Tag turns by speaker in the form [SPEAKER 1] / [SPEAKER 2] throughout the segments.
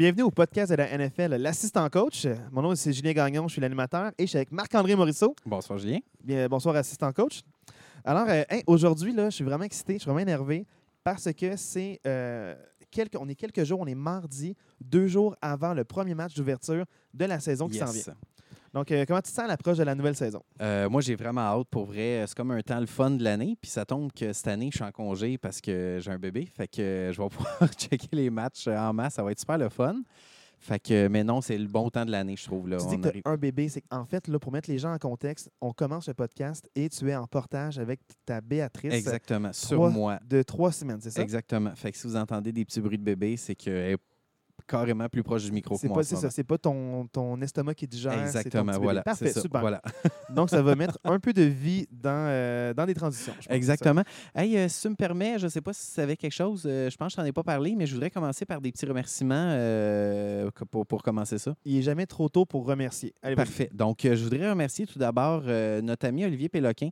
[SPEAKER 1] Bienvenue au podcast de la NFL, l'assistant coach. Mon nom c'est Julien Gagnon, je suis l'animateur et je suis avec Marc-André Morisseau.
[SPEAKER 2] Bonsoir Julien.
[SPEAKER 1] Bien, bonsoir assistant coach. Alors euh, hey, aujourd'hui là, je suis vraiment excité, je suis vraiment énervé parce que c'est euh, quelques, on est quelques jours, on est mardi, deux jours avant le premier match d'ouverture de la saison qui s'en vient. Donc euh, comment tu te sens à l'approche de la nouvelle saison?
[SPEAKER 2] Euh, moi, j'ai vraiment hâte pour vrai. C'est comme un temps le fun de l'année. Puis ça tombe que cette année, je suis en congé parce que j'ai un bébé. Fait que je vais pouvoir checker les matchs en masse. Ça va être super le fun. Fait que, mais non, c'est le bon temps de l'année, je trouve. Là.
[SPEAKER 1] Tu dis
[SPEAKER 2] On
[SPEAKER 1] que
[SPEAKER 2] arrive-
[SPEAKER 1] un bébé, c'est qu'en fait là pour mettre les gens en contexte, on commence le podcast et tu es en portage avec ta Béatrice
[SPEAKER 2] Exactement. Sur moi.
[SPEAKER 1] de trois semaines, c'est ça?
[SPEAKER 2] Exactement. Fait que si vous entendez des petits bruits de bébé, c'est qu'elle carrément plus proche du micro que
[SPEAKER 1] C'est
[SPEAKER 2] moi.
[SPEAKER 1] ça, c'est pas ton, ton estomac qui digère.
[SPEAKER 2] Exactement. Voilà.
[SPEAKER 1] Parfait,
[SPEAKER 2] ça.
[SPEAKER 1] super.
[SPEAKER 2] Voilà.
[SPEAKER 1] Donc, ça va mettre un peu de vie dans, euh, dans des transitions.
[SPEAKER 2] Exactement. Hey, euh, si tu me permets, je ne sais pas si tu savais quelque chose, euh, je pense que je t'en ai pas parlé, mais je voudrais commencer par des petits remerciements pour, pour commencer ça.
[SPEAKER 1] Il n'est jamais trop tôt pour remercier. Allez, vas-y.
[SPEAKER 2] Parfait. Donc, je voudrais remercier tout d'abord notre ami Olivier Péloquin,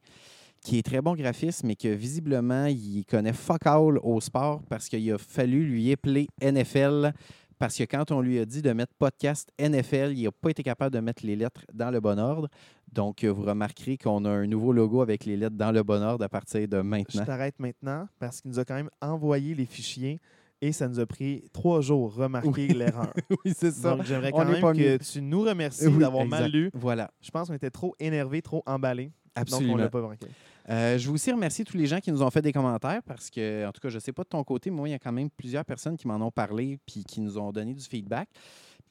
[SPEAKER 2] qui est très bon graphiste, mais que visiblement, il connaît fuck all au sport parce qu'il a fallu lui épeler NFL. Parce que quand on lui a dit de mettre podcast NFL, il n'a pas été capable de mettre les lettres dans le bon ordre. Donc, euh, vous remarquerez qu'on a un nouveau logo avec les lettres dans le bon ordre à partir de
[SPEAKER 1] Je
[SPEAKER 2] maintenant.
[SPEAKER 1] t'arrête maintenant parce qu'il nous a quand même envoyé les fichiers et ça nous a pris trois jours remarquer l'erreur.
[SPEAKER 2] oui, c'est
[SPEAKER 1] Donc, j'aimerais quand même
[SPEAKER 2] pas
[SPEAKER 1] que
[SPEAKER 2] mieux.
[SPEAKER 1] tu nous remercies
[SPEAKER 2] Oui,
[SPEAKER 1] d'avoir mal lu.
[SPEAKER 2] Voilà,
[SPEAKER 1] Je pense qu'on était trop énervés, trop emballés. Donc, on
[SPEAKER 2] absolument.
[SPEAKER 1] ne l'a pas manqué.
[SPEAKER 2] Euh, je veux aussi remercier tous les gens qui nous ont fait des commentaires parce que, en tout cas, je ne sais pas de ton côté, mais moi, il y a quand même plusieurs personnes qui m'en ont parlé puis qui nous ont donné du feedback.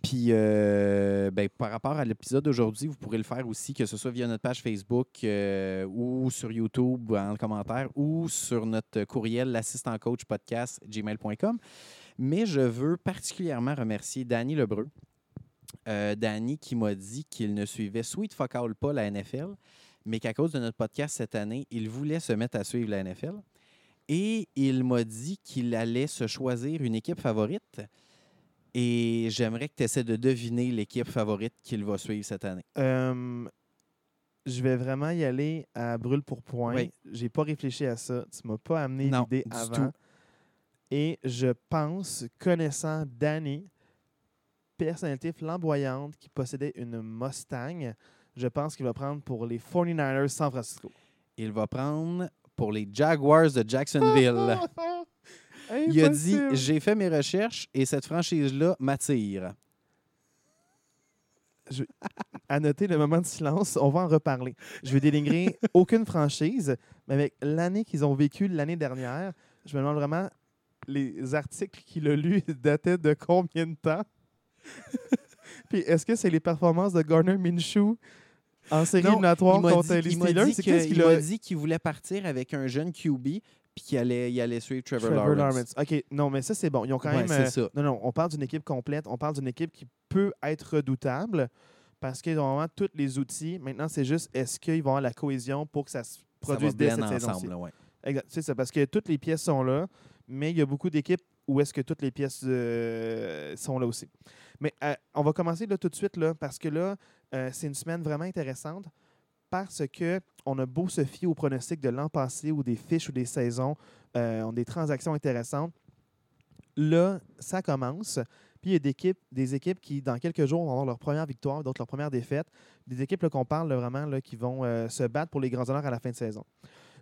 [SPEAKER 2] Puis, euh, ben, par rapport à l'épisode d'aujourd'hui, vous pourrez le faire aussi, que ce soit via notre page Facebook euh, ou sur YouTube en commentaire ou sur notre courriel l'assistant coach podcast gmail.com. Mais je veux particulièrement remercier Danny Lebreu. Danny qui m'a dit qu'il ne suivait Sweet Fuck All pas la NFL, mais qu'à cause de notre podcast cette année, il voulait se mettre à suivre la NFL. Et il m'a dit qu'il allait se choisir une équipe favorite. Et j'aimerais que tu essaies de deviner l'équipe favorite qu'il va suivre cette année.
[SPEAKER 1] Euh, je vais vraiment y aller à brûle pour point.
[SPEAKER 2] Oui.
[SPEAKER 1] J'ai pas réfléchi à ça. Tu m'as pas amené l'idée avant.
[SPEAKER 2] tout.
[SPEAKER 1] Et je pense, connaissant Danny, personnalité flamboyante qui possédait une Mustang, je pense qu'il va prendre pour les 49ers San Francisco.
[SPEAKER 2] Il va prendre pour les Jaguars de Jacksonville. Il a dit. J'ai fait mes recherches et cette franchise-là m'attire.
[SPEAKER 1] à noter le moment de silence, on va en reparler. Je vais dénigrer aucune franchise, mais avec l'année qu'ils ont vécue l'année dernière, je me demande vraiment les articles qu'il a lus dataient de combien de temps? Puis est-ce que c'est les performances de Garner Minshew en série éliminatoire contre les Steelers? C'est
[SPEAKER 2] que-
[SPEAKER 1] qu'est-ce qu'il
[SPEAKER 2] il m'a
[SPEAKER 1] a...
[SPEAKER 2] dit qu'il voulait partir avec un jeune QB puis qu'il allait, il allait suivre Trevor,
[SPEAKER 1] Trevor
[SPEAKER 2] Lawrence.
[SPEAKER 1] Lawrence. OK, non, mais ça, c'est bon. Ils ont quand
[SPEAKER 2] Ouais,
[SPEAKER 1] même... euh,
[SPEAKER 2] ça.
[SPEAKER 1] Non, non, on parle d'une équipe complète. On parle d'une équipe qui peut être redoutable parce qu'ils ont vraiment tous les outils. Maintenant, c'est juste, est-ce qu'ils vont avoir la cohésion pour que ça se
[SPEAKER 2] Ça
[SPEAKER 1] produise
[SPEAKER 2] va
[SPEAKER 1] dès
[SPEAKER 2] blend
[SPEAKER 1] cette saison-ci?
[SPEAKER 2] ensemble. là, ouais.
[SPEAKER 1] Exact. C'est ça, parce que toutes les pièces sont là, mais il y a beaucoup d'équipes où est-ce que toutes les pièces euh, sont là aussi. Mais euh, on va commencer là, tout de suite, là, parce que là, euh, c'est une semaine vraiment intéressante parce que on a beau se fier aux pronostics de l'an passé ou des fiches ou des saisons, on a des transactions intéressantes. Là, ça commence. Puis il y a des équipes, des équipes qui, dans quelques jours, vont avoir leur première victoire, d'autres leur première défaite. Des équipes qu'on parle là, vraiment là, qui vont se battre pour les grands honneurs à la fin de saison.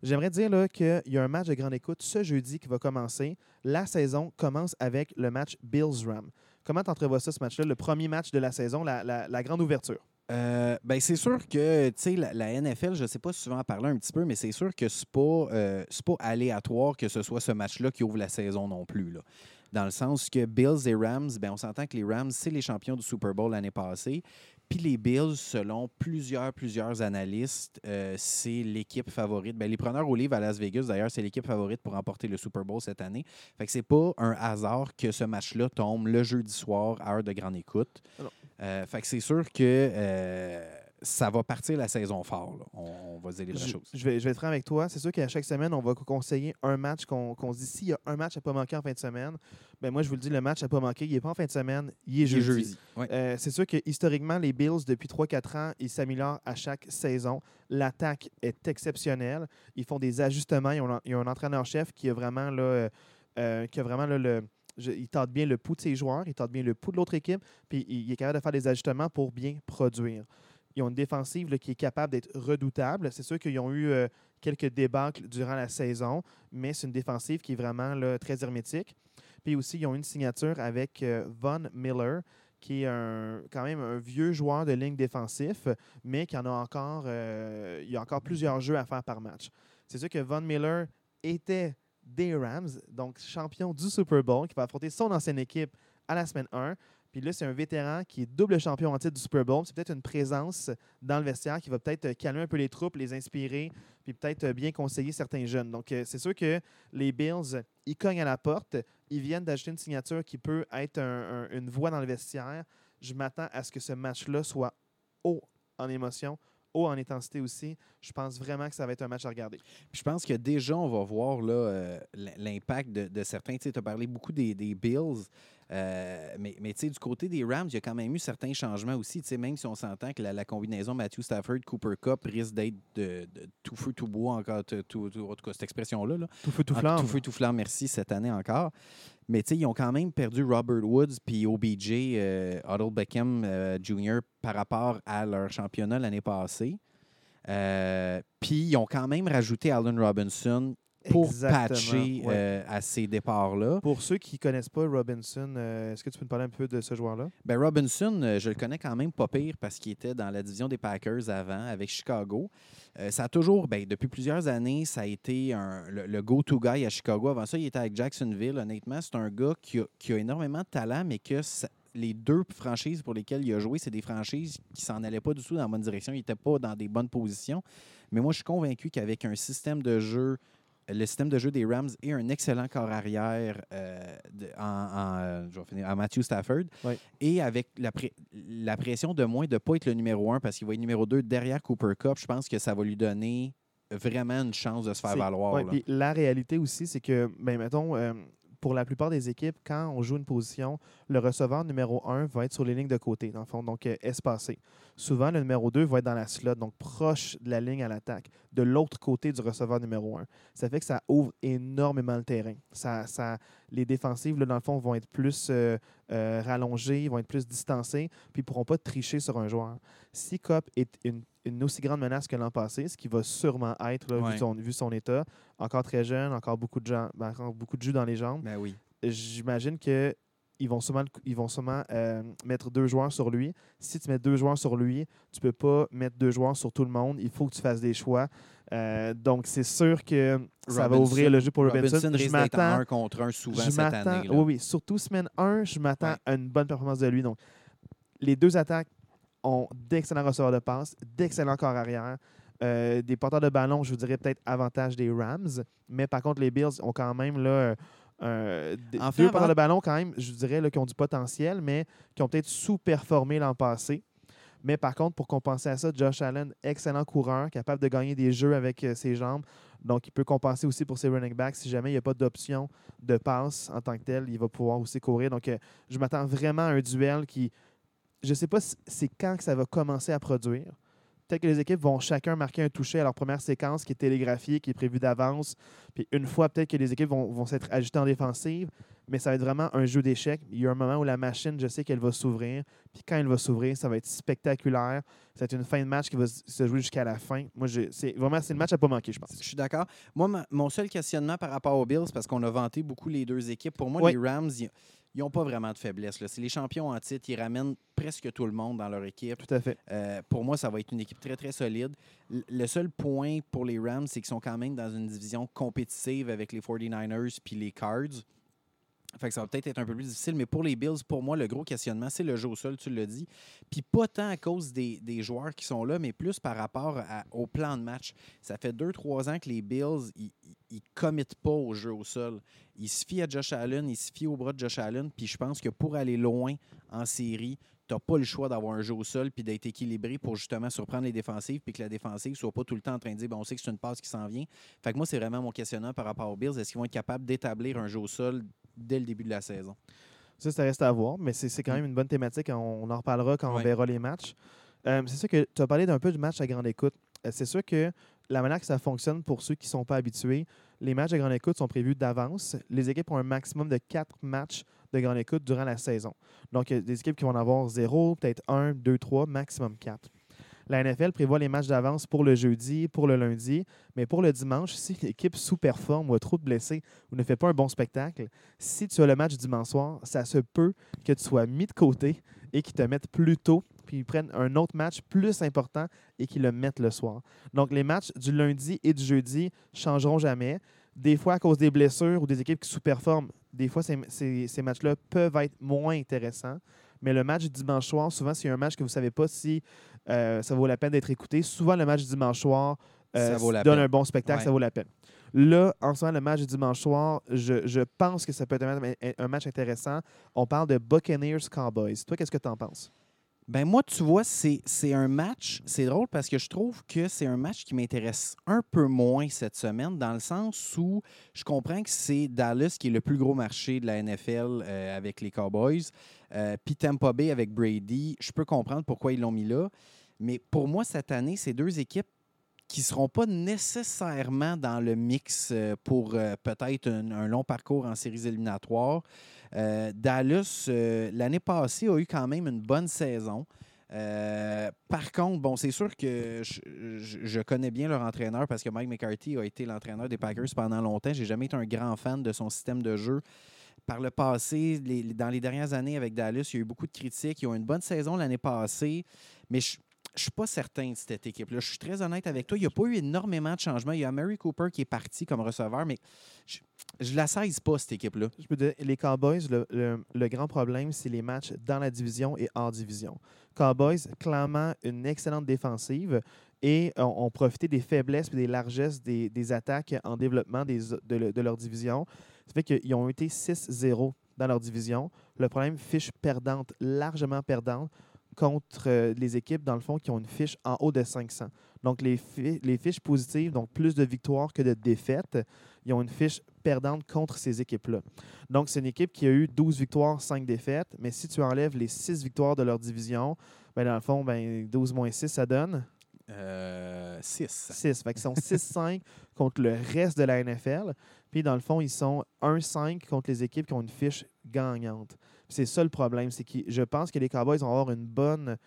[SPEAKER 1] J'aimerais dire qu'il y a un match de grande écoute ce jeudi qui va commencer. La saison commence avec le match Bills-Ram. Comment tu entrevois ça, ce match-là, le premier match de la saison, la, grande ouverture?
[SPEAKER 2] Euh, ben c'est sûr que tu la, la NFL, je ne sais pas souvent en parler un petit peu, mais c'est sûr que c'est pas euh, pas aléatoire que ce soit ce match-là qui ouvre la saison non plus là. Dans le sens que Bills et Rams, ben on s'entend que les Rams c'est les champions du Super Bowl l'année passée, puis les Bills selon plusieurs plusieurs analystes, euh, c'est l'équipe favorite. Ben, les preneurs au livre à Las Vegas d'ailleurs, c'est l'équipe favorite pour remporter le Super Bowl cette année. Fait que c'est pas un hasard que ce match-là tombe le jeudi soir à heure de grande écoute. Euh, fait que c'est sûr que euh, ça va partir la saison fort. là. On, on va dire les vraies
[SPEAKER 1] Je,
[SPEAKER 2] choses.
[SPEAKER 1] je vais, je vais être franc avec toi. C'est sûr qu'à chaque semaine, on va conseiller un match qu'on se dit s'il y a un match à ne pas manquer en fin de semaine. Ben moi, je vous le dis, le match à pas manquer, il n'est pas en fin de semaine, il est jeudi.
[SPEAKER 2] Ouais.
[SPEAKER 1] Euh, c'est sûr que historiquement, les Bills, depuis 3-4 ans, ils s'améliorent à chaque saison. L'attaque est exceptionnelle. Ils font des ajustements. Ils ont, ils ont un entraîneur-chef qui a vraiment, là, euh, euh, qui a vraiment là, le, Je- il tente bien le pouls de ses joueurs, il tente bien le pouls de l'autre équipe, puis il, il est capable de faire des ajustements pour bien produire. Ils ont une défensive qui est capable d'être redoutable. C'est sûr qu'ils ont eu euh, quelques débâcles durant la saison, mais c'est une défensive qui est vraiment très hermétique. Puis aussi, ils ont une signature avec euh, Von Miller, qui est quand même un vieux joueur de ligne défensif, mais qui en a encore, euh, il y a encore plusieurs jeux à faire par match. C'est sûr que Von Miller était des Rams, donc champion du Super Bowl, qui va affronter son ancienne équipe à la semaine 1. Puis là, c'est un vétéran qui est double champion en titre du Super Bowl. C'est peut-être une présence dans le vestiaire qui va peut-être calmer un peu les troupes, les inspirer, puis peut-être bien conseiller certains jeunes. Donc, euh, c'est sûr que les Bills, ils cognent à la porte. Ils viennent d'ajouter une signature qui peut être un- un- une voix dans le vestiaire. Je m'attends à ce que ce match-là soit haut en émotion, haut en intensité aussi. Je pense vraiment que ça va être un match à regarder.
[SPEAKER 2] Puis je pense que déjà, on va voir euh, l'impact de, certains. Tu as parlé beaucoup des Bills, euh, mais, mais tu sais, du côté des Rams, il y a quand même eu certains changements aussi. Tu sais, Même si on s'entend que la, la combinaison Matthew Stafford, Cooper Cup risque d'être de, de tout feu, tout bois, encore, tout, en tout cas, cette expression-là. Là.
[SPEAKER 1] Tout feu, tout
[SPEAKER 2] En-
[SPEAKER 1] flamme.
[SPEAKER 2] Tout feu, tout flamme, merci, cette année encore. Mais tu sais, ils ont quand même perdu Robert Woods puis OBJ, euh, Odell Beckham euh, Jr. par rapport à leur championnat l'année passée. Euh, puis ils ont quand même rajouté Allen Robinson pour
[SPEAKER 1] Exactement,
[SPEAKER 2] patcher
[SPEAKER 1] ouais.
[SPEAKER 2] euh, à ces départs-là.
[SPEAKER 1] Pour ceux qui ne connaissent pas Robinson, euh, est-ce que tu peux me parler un peu de ce joueur-là?
[SPEAKER 2] Ben Robinson, euh, je le connais quand même pas pire parce qu'il était dans la division des Packers avant avec Chicago. Euh, ça a toujours, ben, depuis plusieurs années, ça a été un- le, le go-to guy à Chicago. Avant ça, il était avec Jacksonville. Honnêtement, c'est un gars qui a, qui a énormément de talent, mais que ça- les deux franchises pour lesquelles il a joué, c'est des franchises qui s'en allaient pas du tout dans la bonne direction. Il n'était pas dans des bonnes positions. Mais moi, je suis convaincu qu'avec un système de jeu le système de jeu des Rams et un excellent corps arrière euh, de- en, en, euh, je vais finir, en Matthew Stafford. Et avec la, pré- la pression de moins de ne pas être le numéro un parce qu'il va être numéro 2 derrière Cooper Cup, je pense que ça va lui donner vraiment une chance de se faire valoir.
[SPEAKER 1] ouais,
[SPEAKER 2] là.
[SPEAKER 1] puis la réalité aussi, c'est que, ben, mettons, euh, pour la plupart des équipes, quand on joue une position, le receveur numéro 1 va être sur les lignes de côté, dans le fond, donc euh, espacé. Souvent, le numéro 2 va être dans la slot, donc proche de la ligne à l'attaque, de l'autre côté du receveur numéro 1. Ça fait que ça ouvre énormément le terrain. Ça, les défensives, là, dans le fond, vont être plus euh, euh, rallongées, vont être plus distancées, puis ne pourront pas tricher sur un joueur. Si Cop est une, une aussi grande menace que l'an passé, ce qui va sûrement être, là,
[SPEAKER 2] Ouais.
[SPEAKER 1] vu, son, vu son état, encore très jeune, encore beaucoup de, gens, ben, encore beaucoup de jus dans les jambes,
[SPEAKER 2] Ben oui.
[SPEAKER 1] j'imagine que ils vont sûrement, ils vont sûrement euh, mettre deux joueurs sur lui. Si tu mets deux joueurs sur lui, tu peux pas mettre deux joueurs sur tout le monde. Il faut que tu fasses des choix. Euh, donc, c'est sûr que ça va ouvrir le jeu pour Robinson.
[SPEAKER 2] Robinson
[SPEAKER 1] je
[SPEAKER 2] risque
[SPEAKER 1] m'attends
[SPEAKER 2] un contre un souvent
[SPEAKER 1] je
[SPEAKER 2] cette année. là.
[SPEAKER 1] Oui, oui. Surtout semaine 1, je m'attends
[SPEAKER 2] Ouais.
[SPEAKER 1] à une bonne performance de lui. Donc, les deux attaques ont d'excellents receveurs de passe, d'excellents corps arrière. Euh, des porteurs de ballon, je vous dirais peut-être avantage des Rams. Mais par contre, les Bills ont quand même là, euh, deux
[SPEAKER 2] avant-
[SPEAKER 1] porteurs de ballon, quand même, je dirais, là, qui ont du potentiel, mais qui ont peut-être sous-performé l'an passé. Mais par contre, pour compenser à ça, Josh Allen, excellent coureur, capable de gagner des jeux avec euh, ses jambes. Donc, il peut compenser aussi pour ses running backs. Si jamais il n'y a pas d'option de passe en tant que tel, il va pouvoir aussi courir. Donc, euh, je m'attends vraiment à un duel qui. Je ne sais pas si c'est quand que ça va commencer à produire. Peut-être que les équipes vont chacun marquer un toucher à leur première séquence qui est télégraphiée, qui est prévue d'avance. Puis une fois, peut-être que les équipes vont, vont s'être ajustées en défensive, mais ça va être vraiment un jeu d'échecs. Il y a un moment où la machine, je sais qu'elle va s'ouvrir. Puis quand elle va s'ouvrir, ça va être spectaculaire. Ça va être une fin de match qui va se jouer jusqu'à la fin. Moi, c'est vraiment c'est le match à pas manquer, je pense.
[SPEAKER 2] Je suis d'accord. Moi, ma- mon seul questionnement par rapport aux Bills, parce qu'on a vanté beaucoup les deux équipes, pour moi,
[SPEAKER 1] Oui.
[SPEAKER 2] les Rams, ils n'ont pas vraiment de faiblesse. C'est les champions en titre. Ils ramènent presque tout le monde dans leur équipe.
[SPEAKER 1] Tout à fait.
[SPEAKER 2] Euh, pour moi, ça va être une équipe très, très solide. L- Le seul point pour les Rams, c'est qu'ils sont quand même dans une division compétitive avec les 49ers puis les Cards. Fait que ça va peut-être être un peu plus difficile, mais pour les Bills, pour moi, le gros questionnement, c'est le jeu au sol, tu l'as dit. Puis pas tant à cause des, des joueurs qui sont là, mais plus par rapport au plan de match. Ça fait deux, trois ans que les Bills, ils ne commettent pas au jeu au sol. Ils se fient à Josh Allen, ils se fient au bras de Josh Allen, puis je pense que pour aller loin en série, tu n'as pas le choix d'avoir un jeu au sol puis d'être équilibré pour justement surprendre les défensives puis que la défensive soit pas tout le temps en train de dire bon, on sait que c'est une passe qui s'en vient. Fait que moi, c'est vraiment mon questionnement par rapport aux Bills. Est-ce qu'ils vont être capables d'établir un jeu au sol dès le début de la saison?
[SPEAKER 1] Ça, ça reste à voir, mais c'est quand
[SPEAKER 2] Mm.
[SPEAKER 1] même une bonne thématique. On, en reparlera quand on verra les matchs. Euh, c'est sûr que tu as parlé d'un peu du match à grande écoute. Euh, c'est sûr que la manière que ça fonctionne pour ceux qui ne sont pas habitués, les matchs de grande écoute sont prévus d'avance. Les équipes ont un maximum de quatre matchs de grande écoute durant la saison. Donc, il y a des équipes qui vont en avoir zéro, peut-être un, deux, trois, maximum quatre. La NFL prévoit les matchs d'avance pour le jeudi, pour le lundi, mais pour le dimanche, si l'équipe sous-performe ou a trop de blessés ou ne fait pas un bon spectacle, si tu as le match dimanche soir, ça se peut que tu sois mis de côté et qu'ils te mettent plus tôt, puis ils prennent un autre match plus important et qu'ils le mettent le soir. Donc, les matchs du lundi et du jeudi changeront jamais. Des fois, à cause des blessures ou des équipes qui sous-performent, des fois, ces, matchs-là peuvent être moins intéressants. Mais le match du dimanche soir, souvent, c'est un match que vous ne savez pas si euh, ça vaut la peine d'être écouté. Souvent, le match du dimanche soir euh, donne
[SPEAKER 2] peine.
[SPEAKER 1] un bon spectacle,
[SPEAKER 2] Ouais.
[SPEAKER 1] ça vaut la peine. Là, en ce moment, le match du dimanche soir, je, je pense que ça peut être un, match- un match intéressant. On parle de Buccaneers Cowboys. Toi, qu'est-ce que tu en penses?
[SPEAKER 2] Ben moi, tu vois, c'est c'est un match. C'est drôle parce que je trouve que c'est un match qui m'intéresse un peu moins cette semaine, dans le sens où je comprends que c'est Dallas qui est le plus gros marché de la NFL euh, avec les Cowboys. Euh, Puis Tampa Bay avec Brady. Je peux comprendre pourquoi ils l'ont mis là. Mais pour moi, cette année, c'est deux équipes qui ne seront pas nécessairement dans le mix euh, pour euh, peut-être un, long parcours en séries éliminatoires. Dallas, l'année passée, a eu quand même une bonne saison. Par contre, bon, c'est sûr que je connais bien leur entraîneur parce que Mike McCarthy a été l'entraîneur des Packers pendant longtemps. J'ai jamais été un grand fan de son système de jeu. Par le passé, dans les dernières années avec Dallas, il y a eu beaucoup de critiques. Ils ont eu une bonne saison l'année passée, mais je ne suis pas certain de cette équipe-là. Je suis très honnête avec toi. Il n'y a pas eu énormément de changements. Il y a Mary Cooper qui est parti comme receveur, mais je ne la saisis pas, cette équipe-là.
[SPEAKER 1] Je peux dire, les Cowboys, le, grand problème, c'est les matchs dans la division et hors division. Cowboys, clairement, une excellente défensive et ont, profité des faiblesses et des largesses des, attaques en développement de leur division. Ça fait qu'ils ont été 6-0 dans leur division. Le problème, fiche perdante, largement perdante contre euh, les équipes, dans le fond, qui ont une fiche en haut de 500. Donc, les, les fiches positives, donc plus de victoires que de défaites, ils ont une fiche perdante contre ces équipes-là. Donc, c'est une équipe qui a eu 12 victoires, 5 défaites, mais si tu enlèves les 6 victoires de leur division, ben, dans le fond, ben, 12 moins 6, ça donne
[SPEAKER 2] Euh, 6.
[SPEAKER 1] 6. Fait qu'ils sont 6-5 contre le reste de la NFL. Puis, dans le fond, ils sont 1-5 contre les équipes qui ont une fiche gagnante. C'est ça le problème. C'est que je pense que les Cowboys vont avoir une bonne,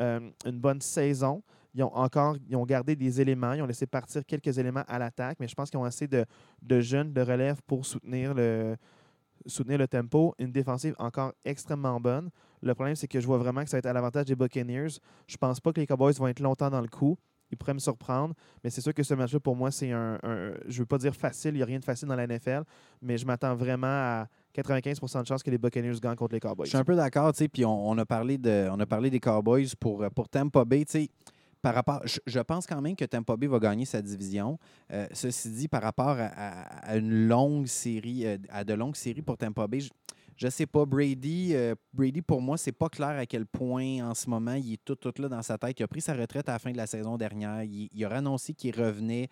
[SPEAKER 1] euh, une bonne saison. Ils ont encore ils ont gardé des éléments. Ils ont laissé partir quelques éléments à l'attaque, mais je pense qu'ils ont assez de, de jeunes de relève pour soutenir le, soutenir le tempo. Une défensive encore extrêmement bonne. Le problème, c'est que je vois vraiment que ça va être à l'avantage des Buccaneers. Je pense pas que les Cowboys vont être longtemps dans le coup. Ils pourraient me surprendre, mais c'est sûr que ce match-là, pour moi, c'est un, un- Je veux pas dire facile, il n'y a rien de facile dans la NFL, mais je m'attends vraiment à 95% de chances que les Buccaneers gagnent contre les Cowboys.
[SPEAKER 2] Je suis un peu d'accord, tu sais, puis on, a parlé de, on a parlé des Cowboys pour, pour Tampa Bay, tu sais. Par rapport, je, pense quand même que Tampa Bay va gagner sa division. Euh, ceci dit, par rapport à, une longue série, euh, à de longues séries pour Tampa Bay, ne sais pas. Brady, euh, Brady, pour moi, c'est pas clair à quel point en ce moment il est tout, tout là dans sa tête. Il a pris sa retraite à la fin de la saison dernière. Il, il a annoncé qu'il revenait.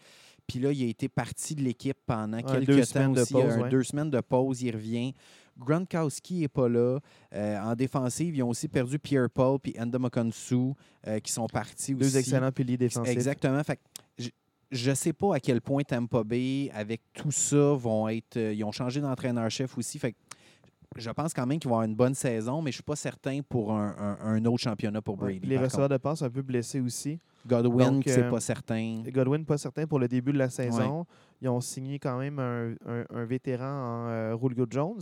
[SPEAKER 2] Puis là, il a été parti de l'équipe pendant
[SPEAKER 1] Ouais,
[SPEAKER 2] quelques
[SPEAKER 1] deux
[SPEAKER 2] temps
[SPEAKER 1] semaines de
[SPEAKER 2] aussi. A
[SPEAKER 1] pause,
[SPEAKER 2] un-
[SPEAKER 1] ouais.
[SPEAKER 2] Deux semaines de pause, il revient. Gronkowski n'est pas là. Euh, en défensive, ils ont aussi perdu Pierre Paul et Endomakonsu euh, qui sont partis
[SPEAKER 1] Deux
[SPEAKER 2] aussi.
[SPEAKER 1] excellents piliers défensifs.
[SPEAKER 2] Exactement. Fait que je ne sais pas à quel point Tampa Bay, avec tout ça, vont être. euh, ils ont changé d'entraîneur-chef aussi. Fait que je pense quand même qu'ils vont avoir une bonne saison, mais je ne suis pas certain pour un, un- un autre championnat pour
[SPEAKER 1] Ouais,
[SPEAKER 2] Brady.
[SPEAKER 1] les receveurs de passe un peu blessés aussi.
[SPEAKER 2] Godwin,
[SPEAKER 1] Donc,
[SPEAKER 2] c'est
[SPEAKER 1] euh,
[SPEAKER 2] pas certain.
[SPEAKER 1] Godwin, pas certain pour le début de la saison. Ils ont signé quand même un, vétéran en euh, Julio Jones,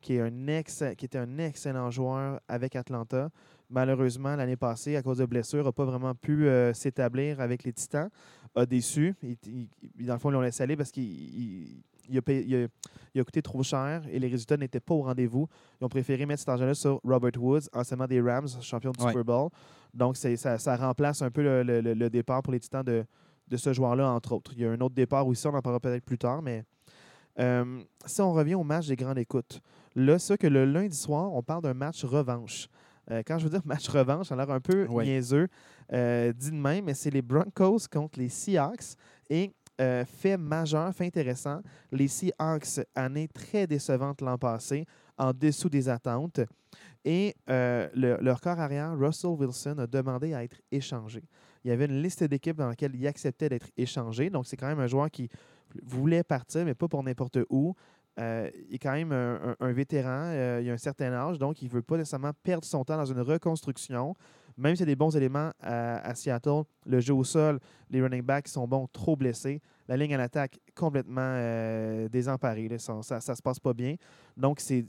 [SPEAKER 1] qui, est un ex, qui était un excellent joueur avec Atlanta. Malheureusement, l'année passée, à cause de blessures, n'a pas vraiment pu euh, s'établir avec les Titans. A déçu. Il- il- il- dans le fond, ils l'ont laissé aller parce qu'il il- a, payé- il a- il a coûté trop cher et les résultats n'étaient pas au rendez-vous. Ils ont préféré mettre cet argent-là sur Robert Woods, anciennement des Rams, champion du
[SPEAKER 2] Ouais.
[SPEAKER 1] Super Bowl. Donc, ça, ça remplace un peu le, le- le- le départ pour les Titans de, de ce joueur-là, entre autres. Il y a un autre départ aussi, on en parlera peut-être plus tard, mais euh, si on revient au match des grandes écoutes, là, c'est que le lundi soir, on parle d'un match revanche. Euh, quand je veux dire match revanche, ça a l'air un peu
[SPEAKER 2] Ouais.
[SPEAKER 1] niaiseux, euh, dit de même, mais c'est les Broncos contre les Seahawks. Et euh, fait majeur, fait intéressant, les Seahawks, année très décevante l'an passé, en dessous des attentes. Et euh, le- leur corps arrière, Russell Wilson, a demandé à être échangé. Il y avait une liste d'équipes dans laquelle il acceptait d'être échangé. Donc, c'est quand même un joueur qui voulait partir, mais pas pour n'importe où. Euh, il est quand même un, vétéran, il a un certain âge, donc il ne veut pas nécessairement perdre son temps dans une reconstruction. Même s'il y a des bons éléments à, à Seattle, le jeu au sol, les running backs sont bons, trop blessés. La ligne en attaque complètement euh, désemparée. ça, ça se passe pas bien. Donc, c'est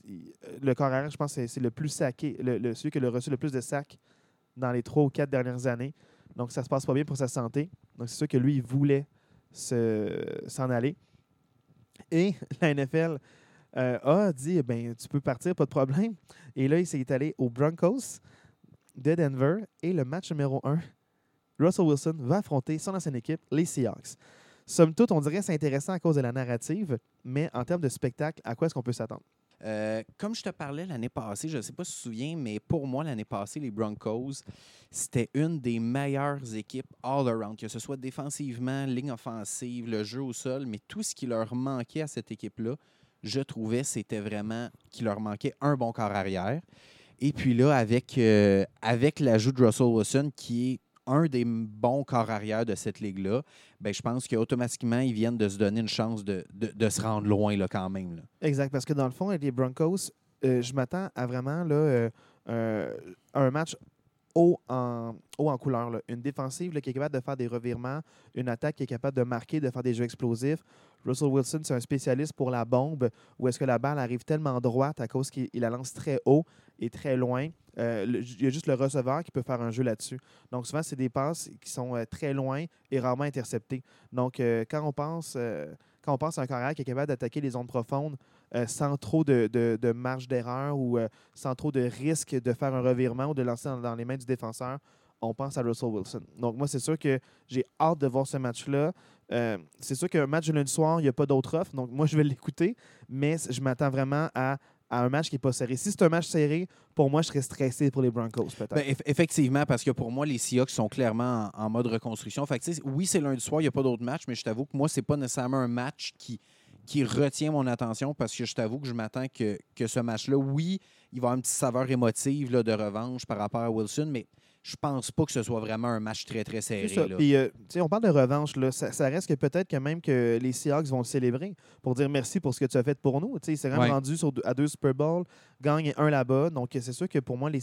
[SPEAKER 1] le corps arrière, je pense, c'est- le plus saqué, celui qui a reçu le plus de sacs dans les trois ou quatre dernières années. Donc, ça se passe pas bien pour sa santé. Donc, c'est sûr que lui, il voulait se- s'en aller. Et la NFL euh, a dit ben, tu peux partir, pas de problème. Et là, il s'est allé aux Broncos de Denver. Et le match numéro 1, Russell Wilson va affronter son ancienne équipe, les Seahawks. Somme toute, on dirait que c'est intéressant à cause de la narrative, mais en termes de spectacle, à quoi est-ce qu'on peut s'attendre?
[SPEAKER 2] Euh, comme je te parlais l'année passée, je ne sais pas si tu te souviens, mais pour moi, l'année passée, les Broncos, c'était une des meilleures équipes all-around, que ce soit défensivement, ligne offensive, le jeu au sol, mais tout ce qui leur manquait à cette équipe-là, je trouvais c'était vraiment qu'il leur manquait un bon corps arrière. Et puis là, avec, euh, avec l'ajout de Russell Wilson, qui est un des bons corps arrière de cette ligue-là, ben, je pense qu'automatiquement, ils viennent de se donner une chance de, de- se rendre loin là, quand même.
[SPEAKER 1] Exact, parce que dans le fond, les Broncos, euh, je m'attends à vraiment là, euh, un match haut en, haut en couleur. Une défensive qui est capable de faire des revirements, une attaque qui est capable de marquer, de faire des jeux explosifs. Russell Wilson, c'est un spécialiste pour la bombe, où est-ce que la balle arrive tellement droite à cause qu'il il la lance très haut et très loin. Euh, il y a juste le receveur qui peut faire un jeu là-dessus. Donc souvent, c'est des passes qui sont euh, très loin et rarement interceptées. Donc euh, quand on pense... quand on pense à un carrière qui est capable d'attaquer les zones profondes sans trop de, marge d'erreur ou sans trop de risque de faire un revirement ou de lancer dans, les mains du défenseur, on pense à Russell Wilson. Donc, moi, c'est sûr que j'ai hâte de voir ce match-là. C'est sûr qu'un match de lundi soir, il n'y a pas d'autre offre. Donc, moi, je vais l'écouter, mais je m'attends vraiment à, à un match qui n'est pas serré. Si c'est un match serré, pour moi, je serais stressé pour les Broncos, peut-être.
[SPEAKER 2] Ben, eff- effectivement, parce que pour moi, les Seahawks sont clairement en, mode reconstruction. Fait oui, c'est lundi soir, il n'y a pas d'autres matchs, mais je t'avoue que moi, c'est pas nécessairement un match qui, retient mon attention parce que je t'avoue que je m'attends que, ce match-là, oui, il va avoir une petite saveur émotive de revanche par rapport à Wilson, mais je pense pas que ce soit vraiment un match très, très serré.
[SPEAKER 1] Ça.
[SPEAKER 2] là.
[SPEAKER 1] Puis, euh, tu sais, on parle de revanche. Là. Ça, ça reste que peut-être que même que les Seahawks vont le célébrer pour dire merci pour ce que tu as fait pour nous. Tu sais, il s'est même
[SPEAKER 2] Ouais.
[SPEAKER 1] rendu sur à deux Super Bowls, gagne un là-bas. Donc, c'est sûr que pour moi, les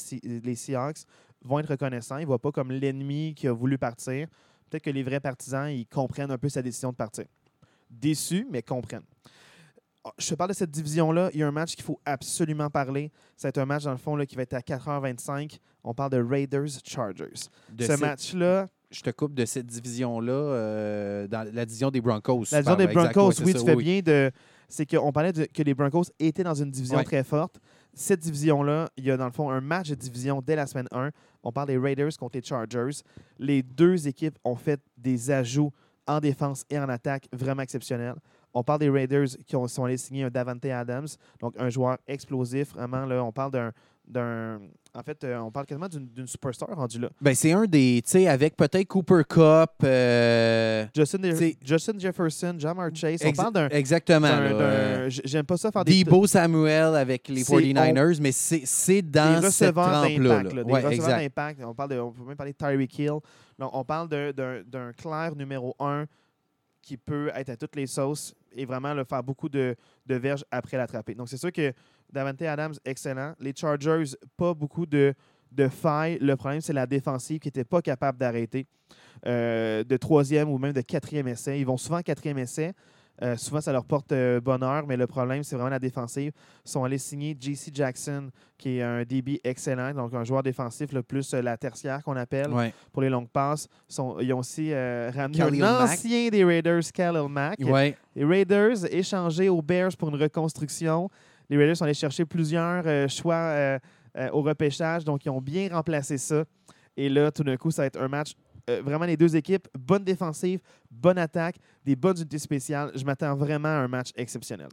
[SPEAKER 1] Seahawks vont être reconnaissants. Ils ne voient pas comme l'ennemi qui a voulu partir. Peut-être que les vrais partisans, ils comprennent un peu sa décision de partir. Déçus, mais comprennent. Ah, Je te parle de cette division-là. Il y a un match qu'il faut absolument parler. C'est un match, dans le fond, là, qui va être à 4h25. On parle de Raiders-Chargers.
[SPEAKER 2] De
[SPEAKER 1] Ce match-là,
[SPEAKER 2] Je te coupe de cette division-là euh, dans la division des Broncos.
[SPEAKER 1] La division des Broncos, oui,
[SPEAKER 2] ça,
[SPEAKER 1] tu fais
[SPEAKER 2] oui.
[SPEAKER 1] bien de. C'est qu'on parlait de- que les Broncos étaient dans une division très forte. Cette division-là, il y a dans le fond un match de division dès la semaine 1. On parle des Raiders contre les Chargers. Les deux équipes ont fait des ajouts en défense et en attaque vraiment exceptionnels. On parle des Raiders qui ont, sont allés signer un Davante Adams, donc un joueur explosif. Vraiment, là, on parle d'un. D'un- En fait, euh, on parle quasiment d'une superstar rendu là.
[SPEAKER 2] Ben, c'est un des, tu sais, avec peut-être Cooper Cup. euh,
[SPEAKER 1] Justin, Jefferson, Jamar Chase. On parle d'un.
[SPEAKER 2] Exactement. euh,
[SPEAKER 1] J'aime pas ça faire des.
[SPEAKER 2] Debo Samuel avec les
[SPEAKER 1] C'est-
[SPEAKER 2] 49ers, mais c'est dans
[SPEAKER 1] des
[SPEAKER 2] cette trempe-là.
[SPEAKER 1] Des
[SPEAKER 2] Ouais,
[SPEAKER 1] receveurs d'impact. On, parle de- on peut même parler de Tyreek Hill. Donc, on parle d'un- clair numéro un qui peut être à toutes les sauces et vraiment le faire beaucoup de, de verges après l'attraper. Donc, c'est sûr que Davante Adams, excellent. Les Chargers, pas beaucoup de, de failles. Le problème, c'est la défensive qui n'était pas capable d'arrêter euh, de troisième ou même de quatrième essai. Ils vont souvent en quatrième essai. Euh, souvent, ça leur porte euh, bonheur, mais le problème, c'est vraiment la défensive. Ils sont allés signer JC Jackson, qui est un DB excellent, donc un joueur défensif, le plus euh, la tertiaire qu'on appelle
[SPEAKER 2] Ouais.
[SPEAKER 1] pour les longues passes. Sont- ils ont aussi ramené
[SPEAKER 2] Khalil
[SPEAKER 1] un
[SPEAKER 2] Mack.
[SPEAKER 1] ancien des Raiders, Khalil Mack.
[SPEAKER 2] Ouais.
[SPEAKER 1] Les Raiders échangés aux Bears pour une reconstruction. Les Raiders sont allés chercher plusieurs choix au repêchage, donc ils ont bien remplacé ça. Et là, tout d'un coup, ça va être un match. Euh, vraiment, les deux équipes, bonne défensive, bonne attaque, des bonnes unités spéciales. Je m'attends vraiment à un match exceptionnel.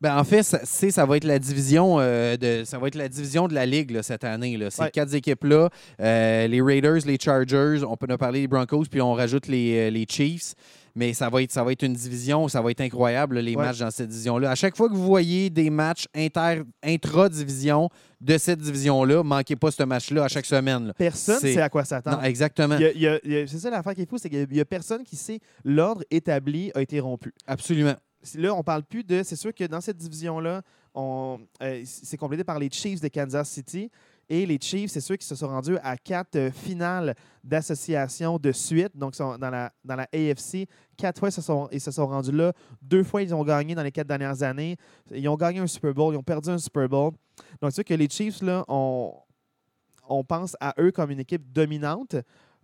[SPEAKER 2] Ben, en fait, ça, c'est- ça va être la division euh, de ça va être la division de la ligue là, cette année. Là. Ces
[SPEAKER 1] Ouais.
[SPEAKER 2] quatre équipes-là, euh, les Raiders, les Chargers, on peut en parler des Broncos, puis on rajoute les, les Chiefs. Mais ça va, être, ça va être une division, ça va être incroyable, les
[SPEAKER 1] Ouais.
[SPEAKER 2] matchs dans cette division-là. À chaque fois que vous voyez des matchs inter, intra-division de cette division-là, manquez pas ce match-là à chaque semaine. là.
[SPEAKER 1] Personne ne sait à quoi s'attendre.
[SPEAKER 2] Exactement.
[SPEAKER 1] C'est ça l'affaire qui est fou, c'est qu'il n'y a personne qui sait l'ordre établi a été rompu.
[SPEAKER 2] Absolument.
[SPEAKER 1] Là, on parle plus de. C'est sûr que dans cette division-là, on, euh, c'est complété par les Chiefs de Kansas City. Et les Chiefs, c'est sûr qu'ils se sont rendus à quatre euh, finales d'association de suite. Donc, dans la, dans la AFC. Quatre fois, ils se, sont, ils se sont rendus là. Deux fois, ils ont gagné dans les quatre dernières années. Ils ont gagné un Super Bowl. Ils ont perdu un Super Bowl. Donc, c'est sûr que les Chiefs, là, on, on pense à eux comme une équipe dominante.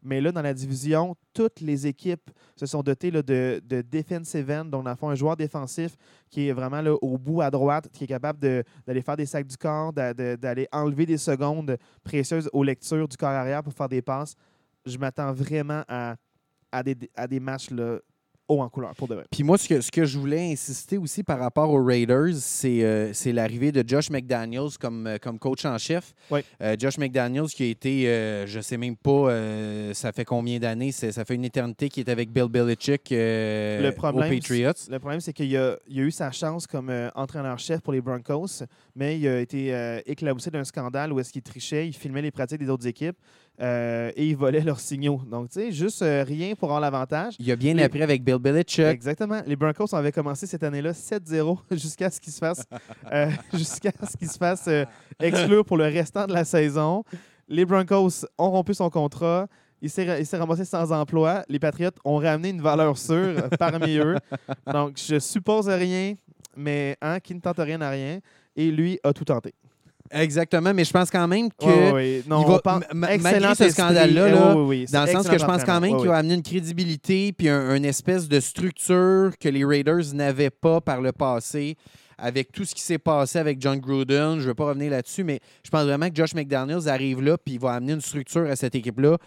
[SPEAKER 1] Mais là, dans la division, toutes les équipes se sont dotées là, de, de defensive end, donc dans le fond, un joueur défensif qui est vraiment là, au bout à droite, qui est capable d'aller faire des sacs du corps, d'aller enlever des secondes précieuses aux lectures du corps arrière pour faire des passes. Je m'attends vraiment à, à, des, à des matchs là, haut en couleur, pour de vrai.
[SPEAKER 2] Puis moi, ce que, ce que je voulais insister aussi par rapport aux Raiders, c'est euh, l'arrivée de Josh McDaniels comme, euh, comme coach en chef.
[SPEAKER 1] Oui.
[SPEAKER 2] Euh, Josh McDaniels qui a été, euh, je sais même pas, ça fait combien d'années, ça fait une éternité qu'il est avec Bill Belichick
[SPEAKER 1] Le problème,
[SPEAKER 2] aux Patriots.
[SPEAKER 1] Le problème, c'est qu'il a, il a eu sa chance comme entraîneur-chef pour les Broncos, mais il a été éclaboussé d'un scandale où est-ce qu'il trichait, il filmait les pratiques des autres équipes euh, et il volait leurs signaux. Donc, tu sais, juste euh, rien pour avoir l'avantage.
[SPEAKER 2] Il a bien
[SPEAKER 1] Les-
[SPEAKER 2] appris avec Bill Belichick.
[SPEAKER 1] Exactement. Les Broncos avaient commencé cette année-là 7-0 jusqu'à ce qu'ils se fassent, euh, jusqu'à ce qu'ils se fassent exclure pour le restant de la saison. Les Broncos ont rompu son contrat. Il s'est, il s'est ramassé sans emploi. Les Patriots ont ramené une valeur sûre parmi eux. Donc, je suppose rien, mais hein, qui ne tente rien n'a rien. Et lui a tout tenté.
[SPEAKER 2] Exactement, mais je pense quand même que.
[SPEAKER 1] Non,
[SPEAKER 2] il va-
[SPEAKER 1] excellent
[SPEAKER 2] malgré ce scandale-là,
[SPEAKER 1] Eh,
[SPEAKER 2] là. Dans le sens que je pense quand même qu'il va amener une crédibilité puis un- une espèce de structure que les Raiders n'avaient pas par le passé avec tout ce qui s'est passé avec John Gruden. Je ne veux pas revenir là-dessus, mais je pense vraiment que Josh McDaniels arrive là puis il va amener une structure à cette équipe-là